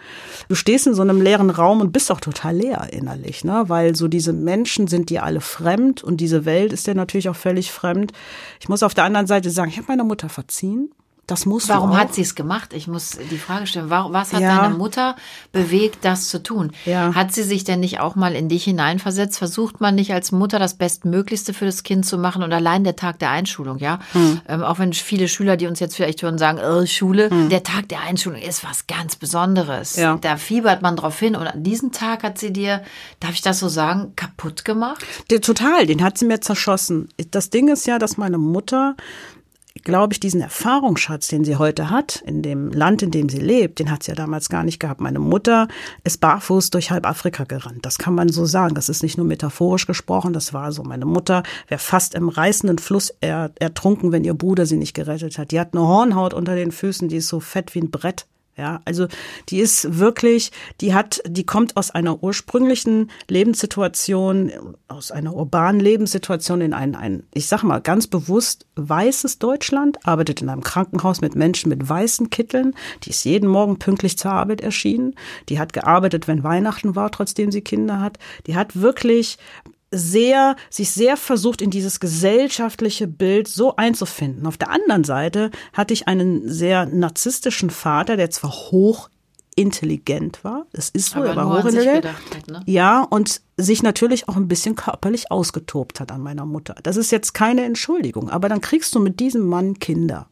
Du stehst in so einem leeren Raum und bist auch total leer innerlich, ne? weil so diese Menschen sind dir alle fremd und diese Welt ist dir natürlich auch völlig fremd. Ich muss auf der anderen Seite sagen, ich habe meiner Mutter verziehen. Das muss Warum hat sie es gemacht? Ich muss die Frage stellen. Was hat ja. deine Mutter bewegt, das zu tun? Ja. Hat sie sich denn nicht auch mal in dich hineinversetzt? Versucht man nicht als Mutter das Bestmöglichste für das Kind zu machen und allein der Tag der Einschulung, ja? Hm. Ähm, auch wenn viele Schüler, die uns jetzt vielleicht hören, sagen, oh, Schule, hm. der Tag der Einschulung ist was ganz Besonderes. Ja. Da fiebert man drauf hin und an diesem Tag hat sie dir, darf ich das so sagen, kaputt gemacht? Der, total, den hat sie mir zerschossen. Das Ding ist ja, dass meine Mutter glaube ich, diesen Erfahrungsschatz, den sie heute hat, in dem Land, in dem sie lebt, den hat sie ja damals gar nicht gehabt. Meine Mutter ist barfuß durch halb Afrika gerannt. Das kann man so sagen. Das ist nicht nur metaphorisch gesprochen, das war so. Meine Mutter wäre fast im reißenden Fluss er, ertrunken, wenn ihr Bruder sie nicht gerettet hat. Die hat eine Hornhaut unter den Füßen, die ist so fett wie ein Brett. Ja, also die ist wirklich, die hat, die kommt aus einer ursprünglichen Lebenssituation, aus einer urbanen Lebenssituation in ein, ein, ich sag mal, ganz bewusst weißes Deutschland, arbeitet in einem Krankenhaus mit Menschen mit weißen Kitteln, die ist jeden Morgen pünktlich zur Arbeit erschienen, die hat gearbeitet, wenn Weihnachten war, trotzdem sie Kinder hat, die hat wirklich sehr, sich sehr versucht, in dieses gesellschaftliche Bild so einzufinden. Auf der anderen Seite hatte ich einen sehr narzisstischen Vater, der zwar hoch intelligent war. Es ist so, er war hochintelligent. Ne? Ja, und sich natürlich auch ein bisschen körperlich ausgetobt hat an meiner Mutter. Das ist jetzt keine Entschuldigung, aber dann kriegst du mit diesem Mann Kinder.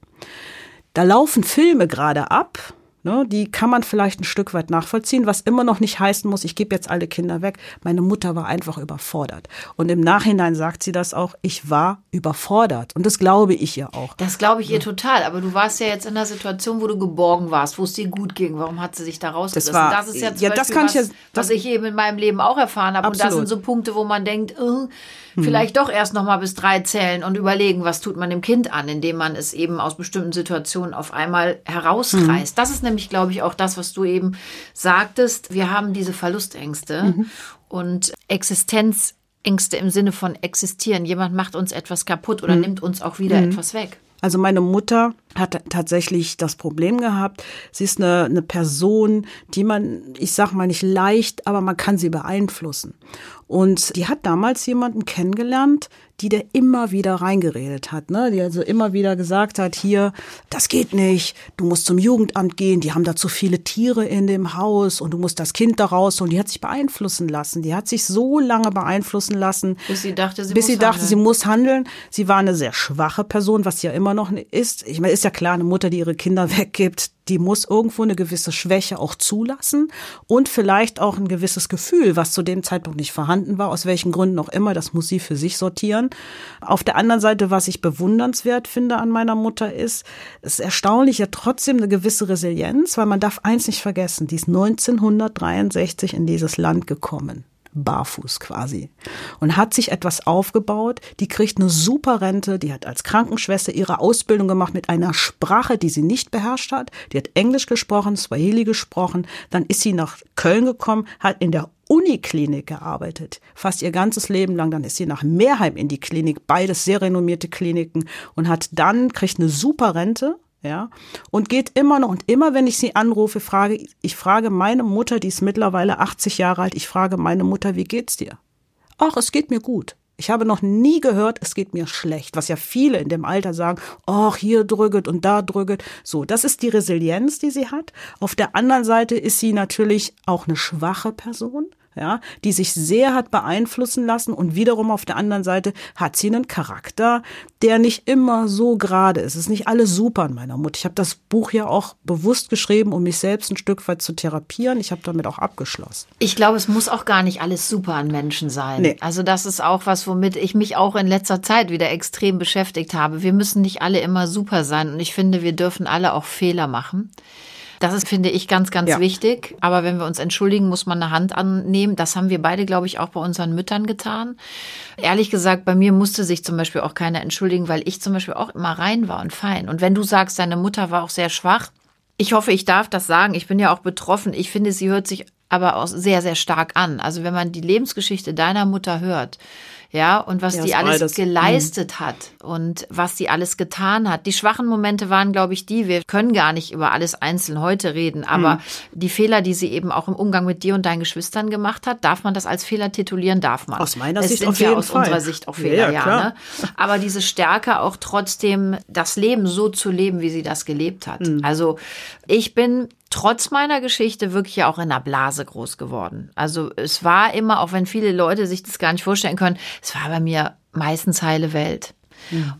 Da laufen Filme gerade ab, Ne, die kann man vielleicht ein Stück weit nachvollziehen, was immer noch nicht heißen muss, ich gebe jetzt alle Kinder weg. Meine Mutter war einfach überfordert. Und im Nachhinein sagt sie das auch, ich war überfordert. Und das glaube ich ihr auch. Das glaube ich ihr total. Aber du warst ja jetzt in einer Situation, wo du geborgen warst, wo es dir gut ging. Warum hat sie sich da rausgerissen? Das, war, das ist ja, ja das kann was, ich ja, das, was ich eben in meinem Leben auch erfahren habe. Absolut. Und das sind so Punkte, wo man denkt, oh, vielleicht doch erst noch mal bis drei zählen und überlegen, was tut man dem Kind an, indem man es eben aus bestimmten Situationen auf einmal herausreißt. Mhm. Das ist nämlich, glaube ich, auch das, was du eben sagtest. Wir haben diese Verlustängste mhm. und Existenzängste im Sinne von existieren. Jemand macht uns etwas kaputt oder mhm. nimmt uns auch wieder mhm. etwas weg. Also meine Mutter hat tatsächlich das Problem gehabt. Sie ist eine, eine Person, die man, ich sag mal nicht leicht, aber man kann sie beeinflussen. Und die hat damals jemanden kennengelernt, die der immer wieder reingeredet hat, ne? Die also immer wieder gesagt hat, hier, das geht nicht, du musst zum Jugendamt gehen, die haben da zu viele Tiere in dem Haus und du musst das Kind da raus und die hat sich beeinflussen lassen. Die hat sich so lange beeinflussen lassen, bis sie dachte, sie, bis muss, sie dachte handeln. sie muss handeln. Sie war eine sehr schwache Person, was sie ja immer noch ist. Ich meine, ist ja klar, eine Mutter, die ihre Kinder weggibt, die muss irgendwo eine gewisse Schwäche auch zulassen und vielleicht auch ein gewisses Gefühl, was zu dem Zeitpunkt nicht vorhanden war, aus welchen Gründen auch immer, das muss sie für sich sortieren. Auf der anderen Seite, was ich bewundernswert finde an meiner Mutter ist, es ist erstaunlich, ja trotzdem eine gewisse Resilienz, weil man darf eins nicht vergessen, die ist 1963 in dieses Land gekommen barfuß quasi und hat sich etwas aufgebaut. Die kriegt eine super Rente. Die hat als Krankenschwester ihre Ausbildung gemacht mit einer Sprache, die sie nicht beherrscht hat. Die hat Englisch gesprochen, Swahili gesprochen. Dann ist sie nach Köln gekommen, hat in der Uniklinik gearbeitet, fast ihr ganzes Leben lang. Dann ist sie nach Meerheim in die Klinik, beides sehr renommierte Kliniken und hat dann, kriegt eine super Rente ja, und geht immer noch und immer, wenn ich sie anrufe, frage ich frage meine Mutter, die ist mittlerweile 80 Jahre alt, ich frage meine Mutter, wie geht's dir? Ach, es geht mir gut. Ich habe noch nie gehört, es geht mir schlecht, was ja viele in dem Alter sagen, ach, hier drücket und da drücket. So, das ist die Resilienz, die sie hat. Auf der anderen Seite ist sie natürlich auch eine schwache Person ja, die sich sehr hat beeinflussen lassen und wiederum auf der anderen Seite hat sie einen Charakter, der nicht immer so gerade ist. Es ist nicht alles super an meiner Mutter. Ich habe das Buch ja auch bewusst geschrieben, um mich selbst ein Stück weit zu therapieren. Ich habe damit auch abgeschlossen. Ich glaube, es muss auch gar nicht alles super an Menschen sein. Nee. Also das ist auch was, womit ich mich auch in letzter Zeit wieder extrem beschäftigt habe. Wir müssen nicht alle immer super sein und ich finde, wir dürfen alle auch Fehler machen. Das ist, finde ich, ganz, ganz ja. wichtig. Aber wenn wir uns entschuldigen, muss man eine Hand annehmen. Das haben wir beide, glaube ich, auch bei unseren Müttern getan. Ehrlich gesagt, bei mir musste sich zum Beispiel auch keiner entschuldigen, weil ich zum Beispiel auch immer rein war und fein. Und wenn du sagst, deine Mutter war auch sehr schwach, ich hoffe, ich darf das sagen. Ich bin ja auch betroffen. Ich finde, sie hört sich aber auch sehr, sehr stark an. Also wenn man die Lebensgeschichte deiner Mutter hört, ja, und was ja, die alles geleistet mhm. hat und was sie alles getan hat. Die schwachen Momente waren, glaube ich, die, wir können gar nicht über alles einzeln heute reden, aber mhm. die Fehler, die sie eben auch im Umgang mit dir und deinen Geschwistern gemacht hat, darf man das als Fehler titulieren, darf man. Aus meiner es Sicht sind auf jeden ja aus Fall. unserer Sicht auch Fehler, ja, ja ne? Aber diese Stärke auch trotzdem das Leben so zu leben, wie sie das gelebt hat. Mhm. Also ich bin trotz meiner Geschichte wirklich auch in einer Blase groß geworden. Also es war immer, auch wenn viele Leute sich das gar nicht vorstellen können, es war bei mir meistens heile Welt.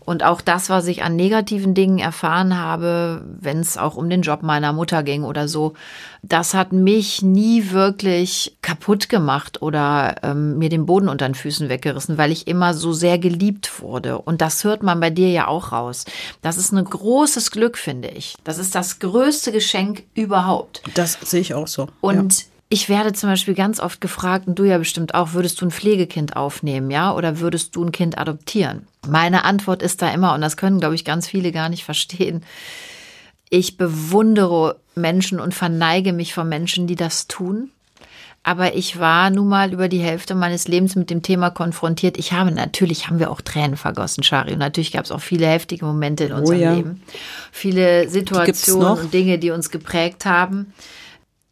Und auch das, was ich an negativen Dingen erfahren habe, wenn es auch um den Job meiner Mutter ging oder so, das hat mich nie wirklich kaputt gemacht oder ähm, mir den Boden unter den Füßen weggerissen, weil ich immer so sehr geliebt wurde. Und das hört man bei dir ja auch raus. Das ist ein großes Glück, finde ich. Das ist das größte Geschenk überhaupt. Das sehe ich auch so. Und ja. Ich werde zum Beispiel ganz oft gefragt, und du ja bestimmt auch, würdest du ein Pflegekind aufnehmen, ja? Oder würdest du ein Kind adoptieren? Meine Antwort ist da immer, und das können, glaube ich, ganz viele gar nicht verstehen. Ich bewundere Menschen und verneige mich vor Menschen, die das tun. Aber ich war nun mal über die Hälfte meines Lebens mit dem Thema konfrontiert. Ich habe natürlich, haben wir auch Tränen vergossen, Shari. Und natürlich gab es auch viele heftige Momente in unserem oh ja. Leben. Viele Situationen und Dinge, die uns geprägt haben.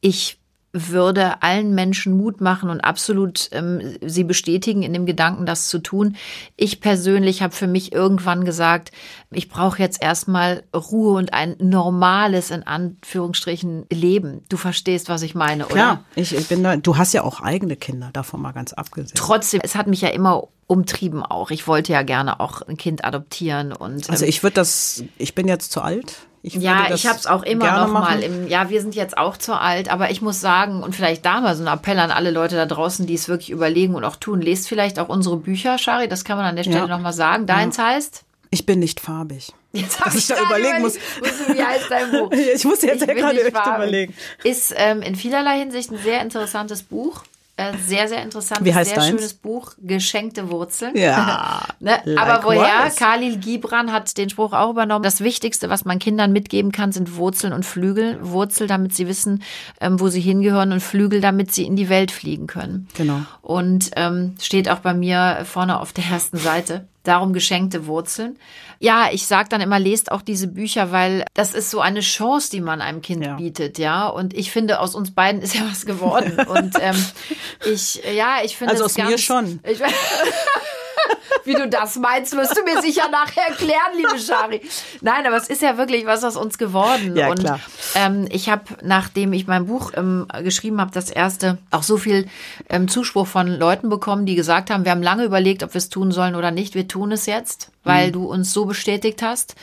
Ich würde allen Menschen Mut machen und absolut ähm, sie bestätigen in dem Gedanken, das zu tun. Ich persönlich habe für mich irgendwann gesagt, ich brauche jetzt erstmal Ruhe und ein normales, in Anführungsstrichen, Leben. Du verstehst, was ich meine, oder? Klar, ich, ich bin da, du hast ja auch eigene Kinder, davon mal ganz abgesehen. Trotzdem, es hat mich ja immer umtrieben auch. Ich wollte ja gerne auch ein Kind adoptieren und. Also ähm, ich würde das, ich bin jetzt zu alt ich ja, ich habe es auch immer noch mal im, ja, wir sind jetzt auch zu alt, aber ich muss sagen, und vielleicht da mal so ein Appell an alle Leute da draußen, die es wirklich überlegen und auch tun, lest vielleicht auch unsere Bücher, Shari, das kann man an der Stelle ja. noch mal sagen. Deins ja. heißt? Ich bin nicht farbig. Jetzt habe ich, da überlegen muss. Wie heißt dein Buch? ich muss jetzt ja gerade echt überlegen. Ist ähm, in vielerlei Hinsicht ein sehr interessantes Buch. Äh, sehr, sehr interessant. Wie heißt sehr deins? schönes Buch, Geschenkte Wurzeln. Ja. ne? Aber woher? Khalil Gibran hat den Spruch auch übernommen. Das Wichtigste, was man Kindern mitgeben kann, sind Wurzeln und Flügel. Wurzel, damit sie wissen, ähm, wo sie hingehören und Flügel, damit sie in die Welt fliegen können. Genau. Und ähm, steht auch bei mir vorne auf der ersten Seite. Darum geschenkte Wurzeln. Ja, ich sage dann immer, lest auch diese Bücher, weil das ist so eine Chance, die man einem Kind ja. bietet, ja. Und ich finde, aus uns beiden ist ja was geworden. Und ähm, ich, ja, ich finde also aus ganz, mir schon. Ich, Wie du das meinst, wirst du mir sicher nachher erklären, liebe Shari. Nein, aber es ist ja wirklich was aus uns geworden. Ja, und klar. Ähm, ich habe, nachdem ich mein Buch ähm, geschrieben habe, das erste, auch so viel ähm, Zuspruch von Leuten bekommen, die gesagt haben, wir haben lange überlegt, ob wir es tun sollen oder nicht. Wir tun es jetzt, weil mhm. du uns so bestätigt hast,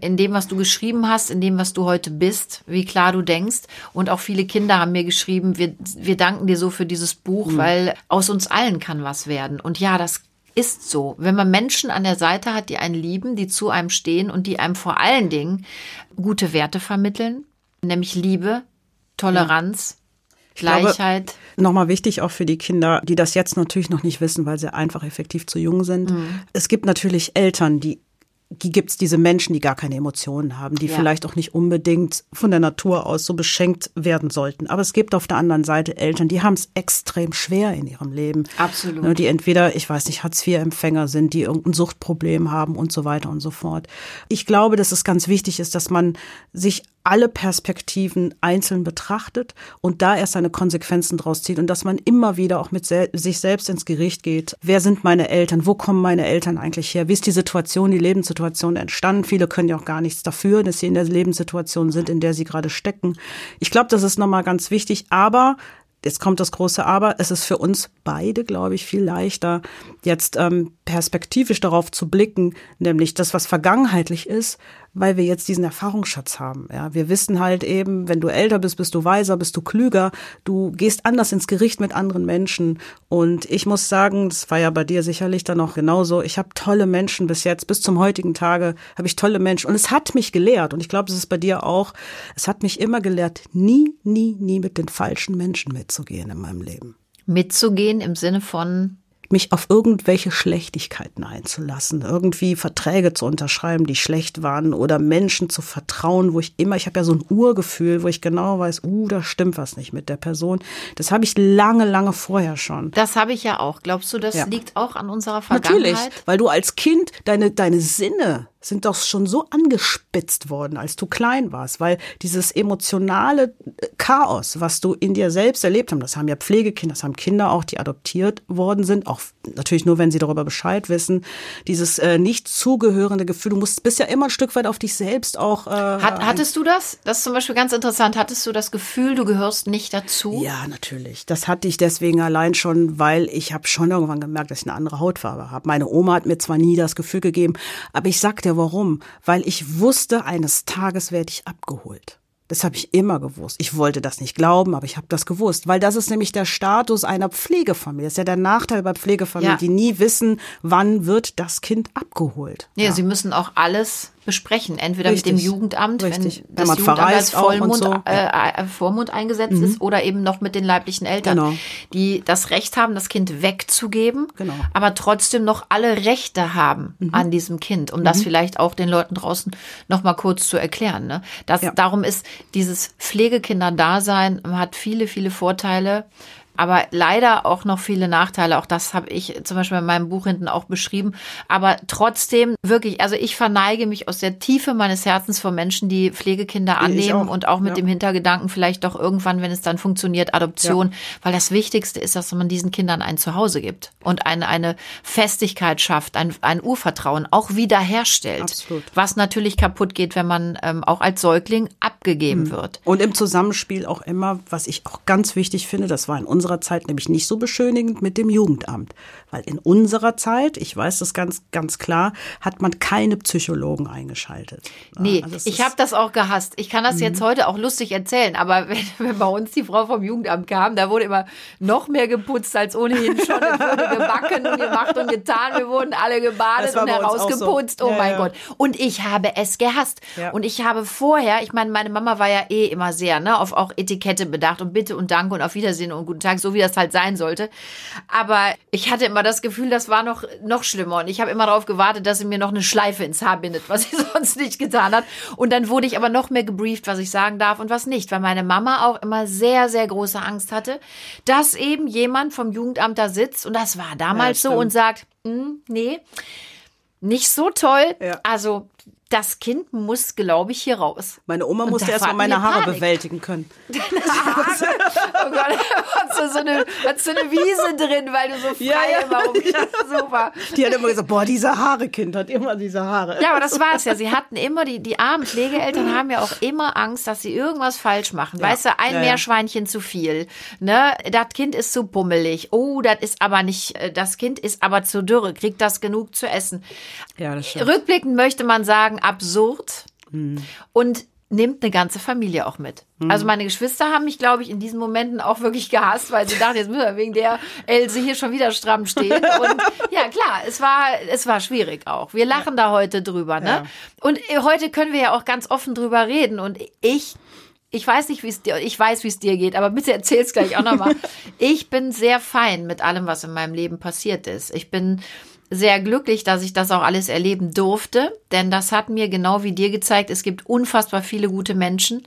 in dem, was du geschrieben hast, in dem, was du heute bist, wie klar du denkst. Und auch viele Kinder haben mir geschrieben, wir, wir danken dir so für dieses Buch, mhm. weil aus uns allen kann was werden. Und ja, das ist so. Wenn man Menschen an der Seite hat, die einen lieben, die zu einem stehen und die einem vor allen Dingen gute Werte vermitteln, nämlich Liebe, Toleranz, ja. Gleichheit. Nochmal wichtig auch für die Kinder, die das jetzt natürlich noch nicht wissen, weil sie einfach effektiv zu jung sind. Mhm. Es gibt natürlich Eltern, die gibt es diese Menschen, die gar keine Emotionen haben, die ja. vielleicht auch nicht unbedingt von der Natur aus so beschenkt werden sollten. Aber es gibt auf der anderen Seite Eltern, die haben es extrem schwer in ihrem Leben. Absolut. Ne, die entweder, ich weiß nicht, Hartz-IV-Empfänger sind, die irgendein Suchtproblem haben und so weiter und so fort. Ich glaube, dass es ganz wichtig ist, dass man sich alle Perspektiven einzeln betrachtet und da erst seine Konsequenzen draus zieht und dass man immer wieder auch mit sel sich selbst ins Gericht geht. Wer sind meine Eltern? Wo kommen meine Eltern eigentlich her? Wie ist die Situation, die Lebenssituation entstanden? Viele können ja auch gar nichts dafür, dass sie in der Lebenssituation sind, in der sie gerade stecken. Ich glaube, das ist nochmal ganz wichtig, aber Jetzt kommt das große Aber. Es ist für uns beide, glaube ich, viel leichter, jetzt ähm, perspektivisch darauf zu blicken, nämlich das, was vergangenheitlich ist, weil wir jetzt diesen Erfahrungsschatz haben. Ja, wir wissen halt eben, wenn du älter bist, bist du weiser, bist du klüger, du gehst anders ins Gericht mit anderen Menschen. Und ich muss sagen, das war ja bei dir sicherlich dann auch genauso. Ich habe tolle Menschen bis jetzt, bis zum heutigen Tage habe ich tolle Menschen. Und es hat mich gelehrt, und ich glaube, es ist bei dir auch, es hat mich immer gelehrt, nie, nie, nie mit den falschen Menschen mitzugehen in meinem Leben. Mitzugehen im Sinne von mich auf irgendwelche Schlechtigkeiten einzulassen, irgendwie Verträge zu unterschreiben, die schlecht waren oder Menschen zu vertrauen, wo ich immer, ich habe ja so ein Urgefühl, wo ich genau weiß, uh, da stimmt was nicht mit der Person. Das habe ich lange, lange vorher schon. Das habe ich ja auch. Glaubst du, das ja. liegt auch an unserer Vergangenheit? Natürlich, weil du als Kind deine, deine Sinne sind doch schon so angespitzt worden, als du klein warst, weil dieses emotionale äh, Chaos, was du in dir selbst erlebt hast, das haben ja Pflegekinder, das haben Kinder auch, die adoptiert worden sind, auch natürlich nur, wenn sie darüber Bescheid wissen, dieses äh, nicht zugehörende Gefühl, du musst, bist ja immer ein Stück weit auf dich selbst auch. Äh, Hat, hattest du das? Das ist zum Beispiel ganz interessant. Hattest du das Gefühl, du gehörst nicht dazu? Ja, natürlich. Das hatte ich deswegen allein schon, weil ich habe schon irgendwann gemerkt, dass ich eine andere Hautfarbe habe. Meine Oma hat mir zwar nie das Gefühl gegeben, aber ich sag dir warum. Weil ich wusste, eines Tages werde ich abgeholt. Das habe ich immer gewusst. Ich wollte das nicht glauben, aber ich habe das gewusst, weil das ist nämlich der Status einer Pflegefamilie. Das ist ja der Nachteil bei Pflegefamilien, Ja. die nie wissen, wann wird das Kind abgeholt. Nee, sie müssen auch alles besprechen, entweder Richtig. mit dem Jugendamt, Richtig. wenn Wenn das man Jugendamt als Vollmund, so. äh, äh, Vormund eingesetzt ist oder eben noch mit den leiblichen Eltern, Genau. die das Recht haben, das Kind wegzugeben, Genau. Mhm. aber trotzdem noch alle Rechte haben an diesem Kind, um das vielleicht auch den Leuten draußen noch mal kurz zu erklären. Ne? Das, Ja. Darum ist dieses Pflegekinderdasein hat viele, viele Vorteile. Aber leider auch noch viele Nachteile. Auch das habe ich zum Beispiel in meinem Buch hinten auch beschrieben. Aber trotzdem wirklich, also ich verneige mich aus der Tiefe meines Herzens vor Menschen, die Pflegekinder annehmen auch, und auch mit ja. dem Hintergedanken vielleicht doch irgendwann, wenn es dann funktioniert, Adoption. Weil das Wichtigste ist, dass man diesen Kindern ein Zuhause gibt und eine, eine Festigkeit schafft, ein, ein Urvertrauen auch wiederherstellt. Absolut. Was natürlich kaputt geht, wenn man ähm, auch als Säugling abgegeben wird. Und im Zusammenspiel auch immer, was ich auch ganz wichtig finde, das war in unserer Zeit nämlich nicht so beschönigend mit dem Jugendamt. Weil in unserer Zeit, ich weiß das ganz, ganz klar, hat man keine Psychologen eingeschaltet. Nee, also ich Mhm. habe das auch gehasst. Ich kann das jetzt heute auch lustig erzählen, aber wenn, wenn bei uns die Frau vom Jugendamt kam, da wurde immer noch mehr geputzt als ohnehin schon. Es wurde gebacken und gemacht und getan. Wir wurden alle gebadet und herausgeputzt. so. Oh Ja, mein ja. Gott. Und ich habe es gehasst. Ja. Und ich habe vorher, ich meine, meine Mama war ja eh immer sehr, ne, auf auch Etikette bedacht und Bitte und Danke und auf Wiedersehen und guten Tag, so wie das halt sein sollte. Aber ich hatte immer das Gefühl, das war noch, noch schlimmer. Und ich habe immer darauf gewartet, dass sie mir noch eine Schleife ins Haar bindet, was sie sonst nicht getan hat. Und dann wurde ich aber noch mehr gebrieft, was ich sagen darf und was nicht, weil meine Mama auch immer sehr, sehr große Angst hatte, dass eben jemand vom Jugendamt da sitzt und das war damals so stimmt. und sagt, "Hm, nee, nicht so toll. Ja. Also das Kind muss, glaube ich, hier raus. Meine Oma Und musste erst mal meine Haare Panik. bewältigen können. Oh Gott, hast du so eine, hast du eine Wiese drin, weil du so frei Ja, ja. immer rum. Super. Die hat immer gesagt, boah, diese Haare, Kind, hat immer diese Haare. Ja, aber das war es ja. Sie hatten immer, die, die armen Pflegeeltern haben ja auch immer Angst, dass sie irgendwas falsch machen. Weißt du, ein Ja, ja. Meerschweinchen zu viel. Ne? Das Kind ist zu pummelig. Oh, das ist aber nicht, äh, das Kind ist aber zu dürre. Kriegt das genug zu essen? Ja, das stimmt. Rückblickend möchte man sagen, absurd. Und nimmt eine ganze Familie auch mit. Also meine Geschwister haben mich, glaube ich, in diesen Momenten auch wirklich gehasst, weil sie dachten, jetzt müssen wir wegen der Else hier schon wieder stramm stehen. Und ja, klar, es war, es war schwierig auch. Wir lachen da heute drüber, ne? Ja. Und äh, heute können wir ja auch ganz offen drüber reden. Und ich ich weiß nicht, wie es dir, ich weiß, wie es dir geht, aber bitte erzähl's gleich auch nochmal. ich bin sehr fein mit allem, was in meinem Leben passiert ist. Ich bin sehr glücklich, dass ich das auch alles erleben durfte, denn das hat mir genau wie dir gezeigt, es gibt unfassbar viele gute Menschen,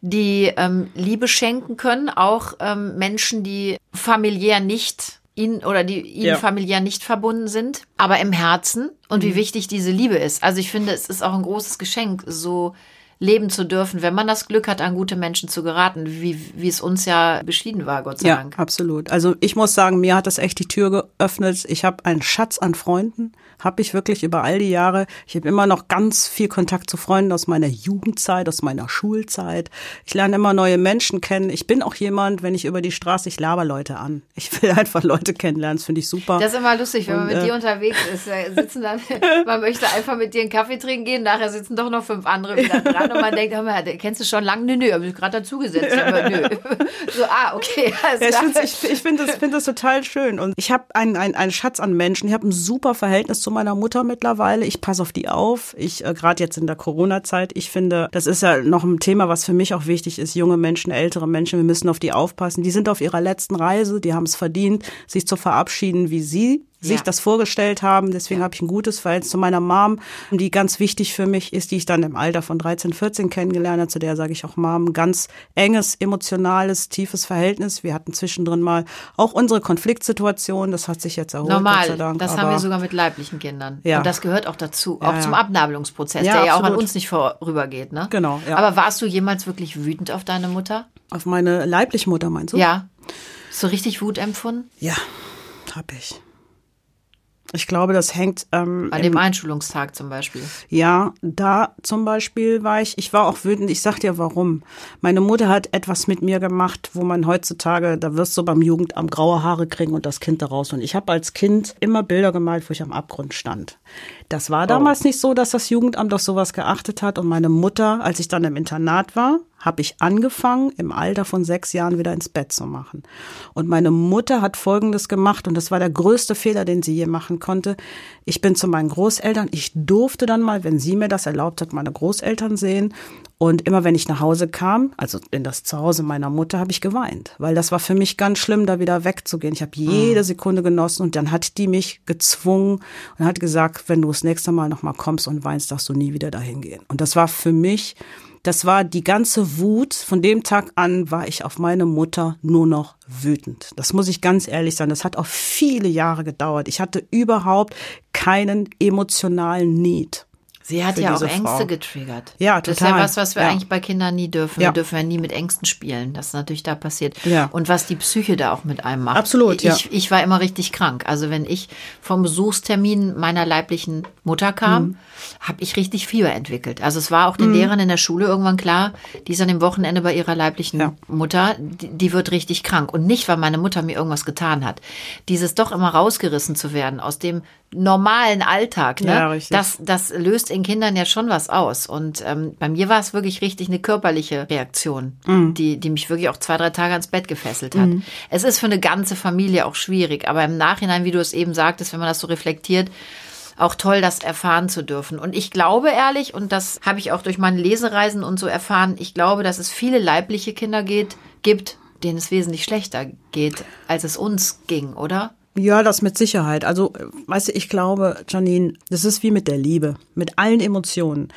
die ähm, Liebe schenken können, auch ähm, Menschen, die familiär nicht ihnen oder die ihnen Ja. familiär nicht verbunden sind, aber im Herzen und wie wichtig diese Liebe ist. Also ich finde, es ist auch ein großes Geschenk, so leben zu dürfen, wenn man das Glück hat, an gute Menschen zu geraten, wie, wie es uns ja beschieden war, Gott sei Ja, Dank. absolut. Also ich muss sagen, mir hat das echt die Tür geöffnet. Ich habe einen Schatz an Freunden, habe ich wirklich über all die Jahre. Ich habe immer noch ganz viel Kontakt zu Freunden aus meiner Jugendzeit, aus meiner Schulzeit. Ich lerne immer neue Menschen kennen. Ich bin auch jemand, wenn ich über die Straße, ich laber Leute an. Ich will einfach Leute kennenlernen, das finde ich super. Das ist immer lustig, wenn man Und, mit äh, dir unterwegs ist. Sitzen dann, man möchte einfach mit dir einen Kaffee trinken gehen, nachher sitzen doch noch fünf andere wieder dran und man denkt, hör mal, kennst du schon lange? Nö, nö, hab ich gerade dazugesetzt. Aber nö. So, ah, okay. Ja, ich finde ich, ich find das, find das total schön. Und ich habe einen, einen, einen Schatz an Menschen. Ich habe ein super Verhältnis zu meiner Mutter mittlerweile. Ich passe auf die auf. Ich, äh, gerade jetzt in der Corona-Zeit, ich finde, das ist ja noch ein Thema, was für mich auch wichtig ist. Junge Menschen, ältere Menschen, wir müssen auf die aufpassen. Die sind auf ihrer letzten Reise, die haben es verdient, sich zu verabschieden, wie sie sich Ja. das vorgestellt haben. Deswegen habe ich ein gutes Verhältnis zu meiner Mom, die ganz wichtig für mich ist, die ich dann im Alter von 13, 14 kennengelernt habe. Zu der sage ich auch Mom, ganz enges, emotionales, tiefes Verhältnis. Wir hatten zwischendrin mal auch unsere Konfliktsituation. Das hat sich jetzt erholt, Normal, Dank. das haben wir sogar mit leiblichen Kindern. Ja. Und das gehört auch dazu, Ja, auch zum ja. Abnabelungsprozess, Ja, der ja auch an absolut. uns nicht vorübergeht. Ne? Genau, ja. Aber warst du jemals wirklich wütend auf deine Mutter? Auf meine leibliche Mutter meinst du? Ja. So richtig Wut empfunden? Ja, hab ich. Ich glaube, das hängt ähm, An dem Einschulungstag zum Beispiel. Ja, da zum Beispiel war ich, ich war auch wütend, ich sag dir warum. Meine Mutter hat etwas mit mir gemacht, wo man heutzutage, da wirst du beim Jugendamt graue Haare kriegen und das Kind daraus. Und ich habe als Kind immer Bilder gemalt, wo ich am Abgrund stand. Das war damals nicht so, dass das Jugendamt auf sowas geachtet hat. Und meine Mutter, als ich dann im Internat war, habe ich angefangen, im Alter von sechs Jahren wieder ins Bett zu machen. Und meine Mutter hat Folgendes gemacht, und das war der größte Fehler, den sie je machen konnte. Ich bin zu meinen Großeltern. Ich durfte dann mal, wenn sie mir das erlaubt hat, meine Großeltern sehen. Und immer wenn ich nach Hause kam, also in das Zuhause meiner Mutter, habe ich geweint, weil das war für mich ganz schlimm, da wieder wegzugehen. Ich habe jede Sekunde genossen und dann hat die mich gezwungen und hat gesagt, wenn du das nächste Mal noch mal kommst und weinst, darfst du nie wieder dahin gehen. Und das war für mich das war die ganze Wut. Von dem Tag an war ich auf meine Mutter nur noch wütend. Das muss ich ganz ehrlich sagen. Das hat auch viele Jahre gedauert. Ich hatte überhaupt keinen emotionalen Need. Sie hat ja auch Ängste Frau. getriggert. Ja, Das ist ja total. was, was wir Ja. eigentlich bei Kindern nie dürfen. Ja. Wir dürfen ja nie mit Ängsten spielen. Das ist natürlich da passiert. Ja. Und was die Psyche da auch mit einem macht. Absolut, ich, ja. Ich war immer richtig krank. Also wenn ich vom Besuchstermin meiner leiblichen Mutter kam, Mhm. habe ich richtig Fieber entwickelt. Also es war auch den Lehrern in der Schule irgendwann klar, die ist an dem Wochenende bei ihrer leiblichen Ja. Mutter, die, die wird richtig krank. Und nicht, weil meine Mutter mir irgendwas getan hat. Dieses doch immer rausgerissen zu werden aus dem normalen Alltag, ne? Ja, richtig. Das, das löst in Kindern ja schon was aus. Und ähm, bei mir war es wirklich richtig eine körperliche Reaktion, Mhm. die, die mich wirklich auch zwei, drei Tage ans Bett gefesselt hat. Es ist für eine ganze Familie auch schwierig, aber im Nachhinein, wie du es eben sagtest, wenn man das so reflektiert, auch toll, das erfahren zu dürfen. Und ich glaube ehrlich, und das habe ich auch durch meine Lesereisen und so erfahren, ich glaube, dass es viele leibliche Kinder geht, gibt, denen es wesentlich schlechter geht, als es uns ging, oder? Ja, das mit Sicherheit. Also, weißt du, ich glaube, Janine, das ist wie mit der Liebe, mit allen Emotionen.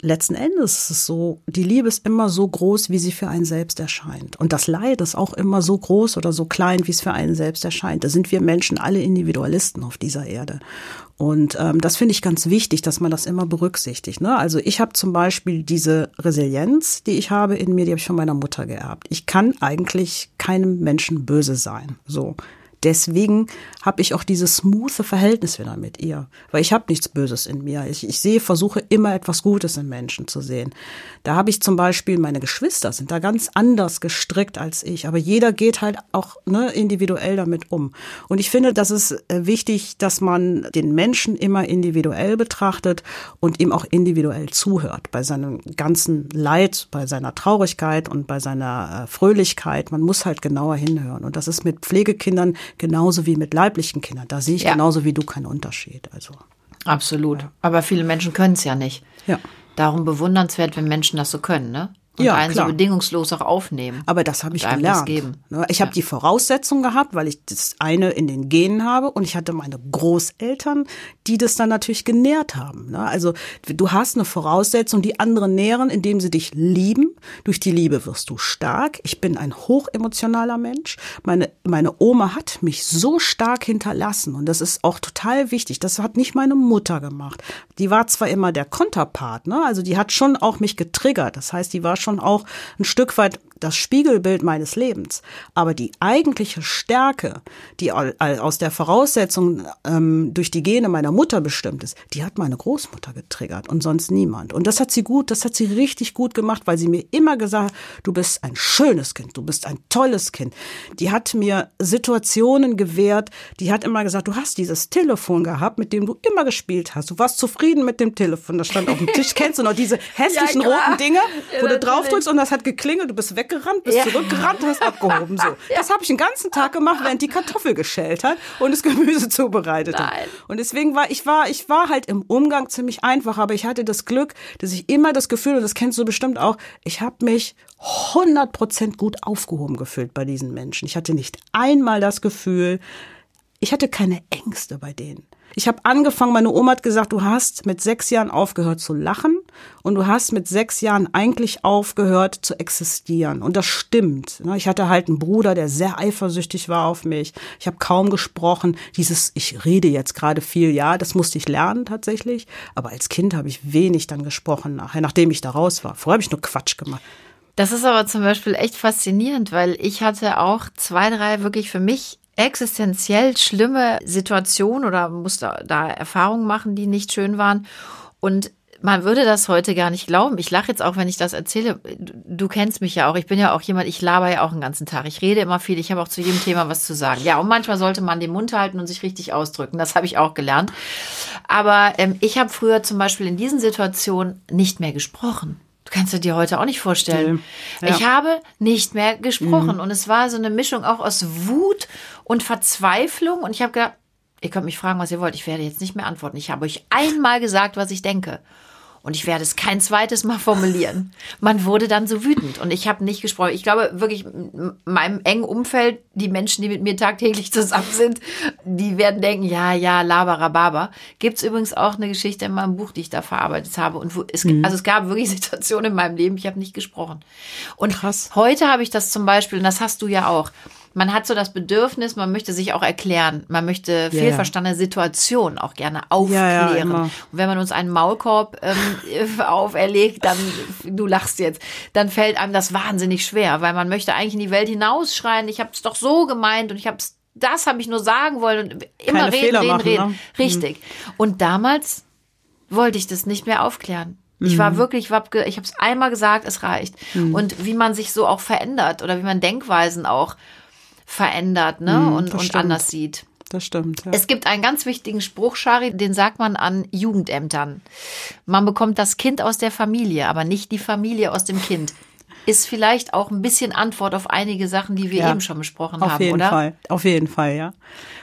Letzten Endes ist es so, die Liebe ist immer so groß, wie sie für einen selbst erscheint. Und das Leid ist auch immer so groß oder so klein, wie es für einen selbst erscheint. Da sind wir Menschen alle Individualisten auf dieser Erde. Und ähm, das finde ich ganz wichtig, dass man das immer berücksichtigt. Ne? Also ich habe zum Beispiel diese Resilienz, die ich habe in mir, die habe ich von meiner Mutter geerbt. Ich kann eigentlich keinem Menschen böse sein. So. Deswegen habe ich auch dieses smoothe Verhältnis wieder mit ihr, weil ich habe nichts Böses in mir. Ich, ich sehe, versuche immer etwas Gutes in Menschen zu sehen. Da habe ich zum Beispiel meine Geschwister sind da ganz anders gestrickt als ich, aber jeder geht halt auch ne, individuell damit um. Und ich finde, das ist äh, wichtig, dass man den Menschen immer individuell betrachtet und ihm auch individuell zuhört bei seinem ganzen Leid, bei seiner Traurigkeit und bei seiner äh, Fröhlichkeit. Man muss halt genauer hinhören. Und das ist mit Pflegekindern genauso wie mit leiblichen Kindern. Da sehe ich Ja. genauso wie du keinen Unterschied. Also Absolut. Aber viele Menschen können es ja nicht. ja. Darum bewundernswert, wenn Menschen das so können, ne? Und Ja, einen klar. so bedingungslos auch aufnehmen. Aber das habe ich gelernt. Ne, Ich habe die Voraussetzung gehabt, weil ich das eine in den Genen habe und ich hatte meine Großeltern, die das dann natürlich genährt haben. ne. Also du hast eine Voraussetzung, die anderen nähren, indem sie dich lieben. Durch die Liebe wirst du stark. Ich bin ein hochemotionaler Mensch. Meine, meine Oma hat mich so stark hinterlassen und das ist auch total wichtig. Das hat nicht meine Mutter gemacht. Die war zwar immer der Konterpart, ne? also die hat schon auch mich getriggert. Das heißt, die war schon auch ein Stück weit das Spiegelbild meines Lebens. Aber die eigentliche Stärke, die au- aus der Voraussetzung ähm, durch die Gene meiner Mutter bestimmt ist, die hat meine Großmutter getriggert und sonst niemand. Und das hat sie gut, das hat sie richtig gut gemacht, weil sie mir immer gesagt hat, du bist ein schönes Kind, du bist ein tolles Kind. Die hat mir Situationen gewährt, die hat immer gesagt, du hast dieses Telefon gehabt, mit dem du immer gespielt hast. Du warst zufrieden mit dem Telefon, das stand auf dem Tisch. Kennst du noch diese hässlichen klar. roten Dinger, wo du natürlich. drauf drückst und das hat geklingelt, du bist weggerannt, bist Ja. zurückgerannt, hast abgehoben. So. Das habe ich den ganzen Tag gemacht, während die Kartoffel geschält hat und das Gemüse zubereitet hat. Nein. Und deswegen war ich war ich war halt im Umgang ziemlich einfach, aber ich hatte das Glück, dass ich immer das Gefühl und das kennst du bestimmt auch, ich habe mich 100% gut aufgehoben gefühlt bei diesen Menschen. Ich hatte nicht einmal das Gefühl, ich hatte keine Ängste bei denen. Ich habe angefangen, meine Oma hat gesagt, du hast mit sechs Jahren aufgehört zu lachen und du hast mit sechs Jahren eigentlich aufgehört zu existieren. Und das stimmt. Ne? Ich hatte halt einen Bruder, der sehr eifersüchtig war auf mich. Ich habe kaum gesprochen. Dieses, ich rede jetzt gerade viel, ja, das musste ich lernen tatsächlich. Aber als Kind habe ich wenig dann gesprochen nachher, nachdem ich da raus war. Vorher habe ich nur Quatsch gemacht. Das ist aber zum Beispiel echt faszinierend, weil ich hatte auch zwei, drei wirklich für mich existenziell schlimme Situation oder musste da Erfahrungen machen, die nicht schön waren. Und man würde das heute gar nicht glauben. Ich lache jetzt auch, wenn ich das erzähle. Du kennst mich ja auch. Ich bin ja auch jemand, ich laber ja auch den ganzen Tag. Ich rede immer viel. Ich habe auch zu jedem Thema was zu sagen. Ja, und manchmal sollte man den Mund halten und sich richtig ausdrücken. Das habe ich auch gelernt. Aber ähm, ich habe früher zum Beispiel in diesen Situationen nicht mehr gesprochen kannst du dir heute auch nicht vorstellen. Nee. Ja. Ich habe nicht mehr gesprochen mhm. und es war so eine Mischung auch aus Wut und Verzweiflung und ich habe gedacht, ihr könnt mich fragen, was ihr wollt, ich werde jetzt nicht mehr antworten. Ich habe euch einmal gesagt, was ich denke. Und ich werde es kein zweites Mal formulieren. Man wurde dann so wütend und ich habe nicht gesprochen. Ich glaube wirklich, in meinem engen Umfeld, die Menschen, die mit mir tagtäglich zusammen sind, die werden denken, ja, ja, laberababa. Gibt es übrigens auch eine Geschichte in meinem Buch, die ich da verarbeitet habe. Und wo, es, mhm. also es gab wirklich Situationen in meinem Leben, ich habe nicht gesprochen. Und Krass. heute habe ich das zum Beispiel, und das hast du ja auch, man hat so das Bedürfnis, man möchte sich auch erklären, man möchte fehlverstandene ja, ja. Situationen auch gerne aufklären. Ja, und wenn man uns einen Maulkorb ähm, auferlegt, dann, du lachst jetzt, dann fällt einem das wahnsinnig schwer, weil man möchte eigentlich in die Welt hinausschreien, ich habe es doch so gemeint und ich habe es, das habe ich nur sagen wollen und immer Keine reden, Fehler reden, machen, reden. Ne? Richtig. Mhm. Und damals wollte ich das nicht mehr aufklären. Ich war mhm. wirklich, ich habe es einmal gesagt, es reicht. Mhm. Und wie man sich so auch verändert oder wie man Denkweisen auch verändert ne? Mm, und, und anders sieht. Das stimmt. Ja. Es gibt einen ganz wichtigen Spruch, Shari, den sagt man an Jugendämtern. Man bekommt das Kind aus der Familie, aber nicht die Familie aus dem Kind. Ist vielleicht auch ein bisschen Antwort auf einige Sachen, die wir ja, eben schon besprochen auf haben, jeden oder? Fall. Auf jeden Fall, ja.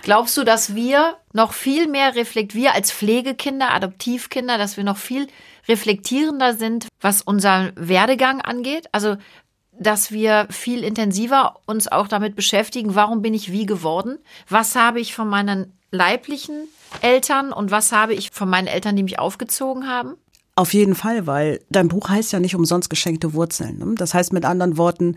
Glaubst du, dass wir noch viel mehr reflektieren, wir als Pflegekinder, Adoptivkinder, dass wir noch viel reflektierender sind, was unseren Werdegang angeht? Also dass wir viel intensiver uns auch damit beschäftigen, warum bin ich wie geworden? Was habe ich von meinen leiblichen Eltern und was habe ich von meinen Eltern, die mich aufgezogen haben? Auf jeden Fall, weil dein Buch heißt ja nicht umsonst geschenkte Wurzeln. Ne? Das heißt mit anderen Worten,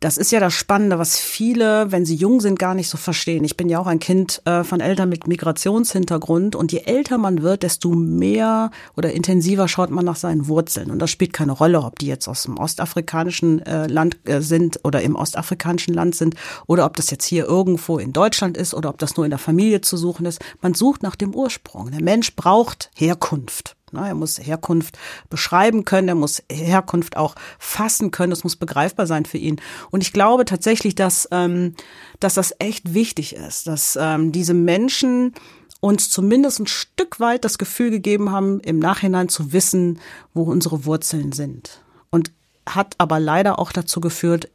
das ist ja das Spannende, was viele, wenn sie jung sind, gar nicht so verstehen. Ich bin ja auch ein Kind äh, von Eltern mit Migrationshintergrund und je älter man wird, desto mehr oder intensiver schaut man nach seinen Wurzeln. Und das spielt keine Rolle, ob die jetzt aus dem ostafrikanischen äh, Land äh, sind oder im ostafrikanischen Land sind oder ob das jetzt hier irgendwo in Deutschland ist oder ob das nur in der Familie zu suchen ist. Man sucht nach dem Ursprung. Der Mensch braucht Herkunft. Er muss Herkunft beschreiben können, er muss Herkunft auch fassen können, es muss begreifbar sein für ihn. Und ich glaube tatsächlich, dass, ähm, dass das echt wichtig ist, dass ähm, diese Menschen uns zumindest ein Stück weit das Gefühl gegeben haben, im Nachhinein zu wissen, wo unsere Wurzeln sind. Und hat aber leider auch dazu geführt,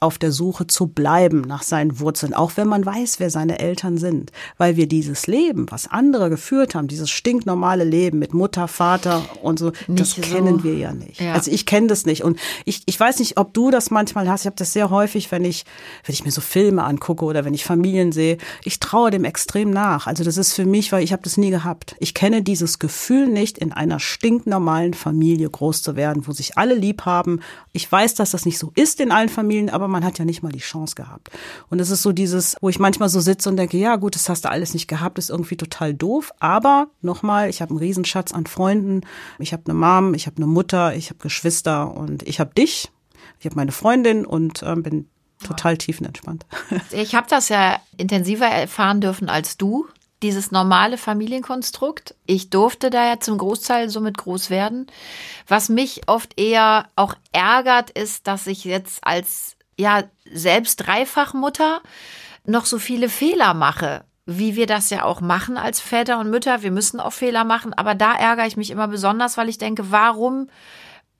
auf der Suche zu bleiben nach seinen Wurzeln, auch wenn man weiß, wer seine Eltern sind. Weil wir dieses Leben, was andere geführt haben, dieses stinknormale Leben mit Mutter, Vater und so, nicht das so. kennen wir ja nicht. Ja. Also ich kenne das nicht. Und ich, ich weiß nicht, ob du das manchmal hast. Ich habe das sehr häufig, wenn ich, wenn ich mir so Filme angucke oder wenn ich Familien sehe. Ich traue dem extrem nach. Also das ist für mich, weil ich habe das nie gehabt. Ich kenne dieses Gefühl nicht, in einer stinknormalen Familie groß zu werden, wo sich alle lieb haben. Ich weiß, dass das nicht so ist in allen Familien, aber man hat ja nicht mal die Chance gehabt. Und es ist so dieses, wo ich manchmal so sitze und denke, ja gut, das hast du alles nicht gehabt, ist irgendwie total doof. Aber nochmal, ich habe einen Riesenschatz an Freunden. Ich habe eine Mom, ich habe eine Mutter, ich habe Geschwister und ich habe dich. Ich habe meine Freundin und äh, bin total tiefenentspannt. Ich habe das ja intensiver erfahren dürfen als du, dieses normale Familienkonstrukt. Ich durfte da ja zum Großteil somit groß werden. Was mich oft eher auch ärgert, ist, dass ich jetzt als ja selbst Dreifachmutter noch so viele Fehler mache, wie wir das ja auch machen als Väter und Mütter. Wir müssen auch Fehler machen, aber da ärgere ich mich immer besonders, weil ich denke, warum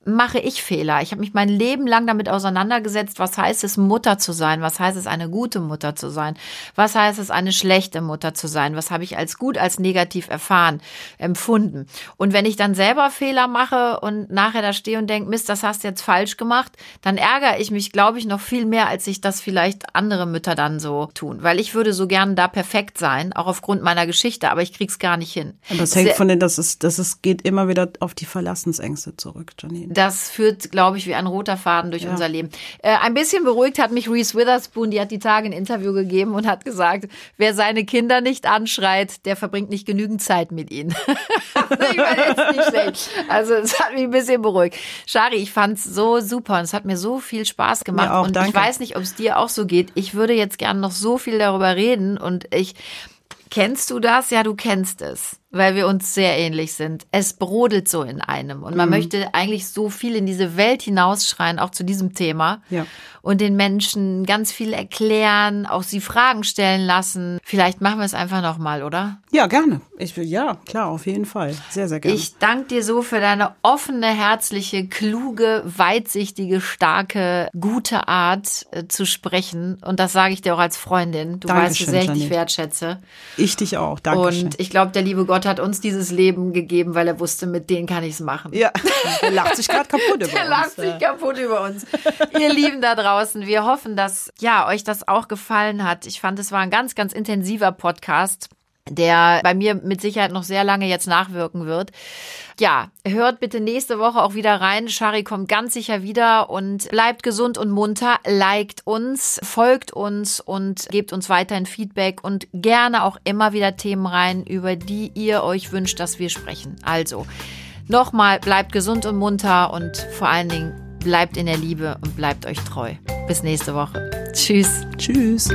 mache ich Fehler. Ich habe mich mein Leben lang damit auseinandergesetzt, was heißt es, Mutter zu sein, was heißt es, eine gute Mutter zu sein, was heißt es, eine schlechte Mutter zu sein, was habe ich als gut, als negativ erfahren, empfunden. Und wenn ich dann selber Fehler mache und nachher da stehe und denke, Mist, das hast du jetzt falsch gemacht, dann ärgere ich mich, glaube ich, noch viel mehr, als sich das vielleicht andere Mütter dann so tun. Weil ich würde so gerne da perfekt sein, auch aufgrund meiner Geschichte, aber ich krieg's gar nicht hin. Und das hängt von den, das ist, das ist, geht immer wieder auf die Verlassensängste zurück, Janine. Das führt, glaube ich, wie ein roter Faden durch ja. unser Leben. Äh, ein bisschen beruhigt hat mich Reese Witherspoon, die hat die Tage ein Interview gegeben und hat gesagt, wer seine Kinder nicht anschreit, der verbringt nicht genügend Zeit mit ihnen. ich meine, nicht schlecht. Also es hat mich ein bisschen beruhigt. Shari, ich fand's so super und es hat mir so viel Spaß gemacht. Auch, und danke. ich weiß nicht, ob es dir auch so geht. Ich würde jetzt gerne noch so viel darüber reden und ich Kennst du das? Ja, du kennst es weil wir uns sehr ähnlich sind. Es brodelt so in einem und man mhm. möchte eigentlich so viel in diese Welt hinausschreien, auch zu diesem Thema. Ja. Und den Menschen ganz viel erklären, auch sie Fragen stellen lassen. Vielleicht machen wir es einfach nochmal, oder? Ja, gerne. Ich will, ja, klar, auf jeden Fall. Sehr, sehr gerne. Ich danke dir so für deine offene, herzliche, kluge, weitsichtige, starke, gute Art äh, zu sprechen. Und das sage ich dir auch als Freundin. Du Dankeschön, weißt, wie sehr ich dich wertschätze. Ich dich auch. Danke. Und ich glaube, der liebe Gott Gott hat uns dieses Leben gegeben, weil er wusste, mit denen kann ich es machen. Ja, der lacht sich gerade kaputt über uns. Der lacht sich kaputt über uns. Ihr Lieben da draußen, wir hoffen, dass ja euch das auch gefallen hat. Ich fand, es war ein ganz, ganz intensiver Podcast der bei mir mit Sicherheit noch sehr lange jetzt nachwirken wird. Ja, hört bitte nächste Woche auch wieder rein. Shari kommt ganz sicher wieder und bleibt gesund und munter, liked uns, folgt uns und gebt uns weiterhin Feedback und gerne auch immer wieder Themen rein, über die ihr euch wünscht, dass wir sprechen. Also, nochmal, bleibt gesund und munter und vor allen Dingen bleibt in der Liebe und bleibt euch treu. Bis nächste Woche. Tschüss. Tschüss.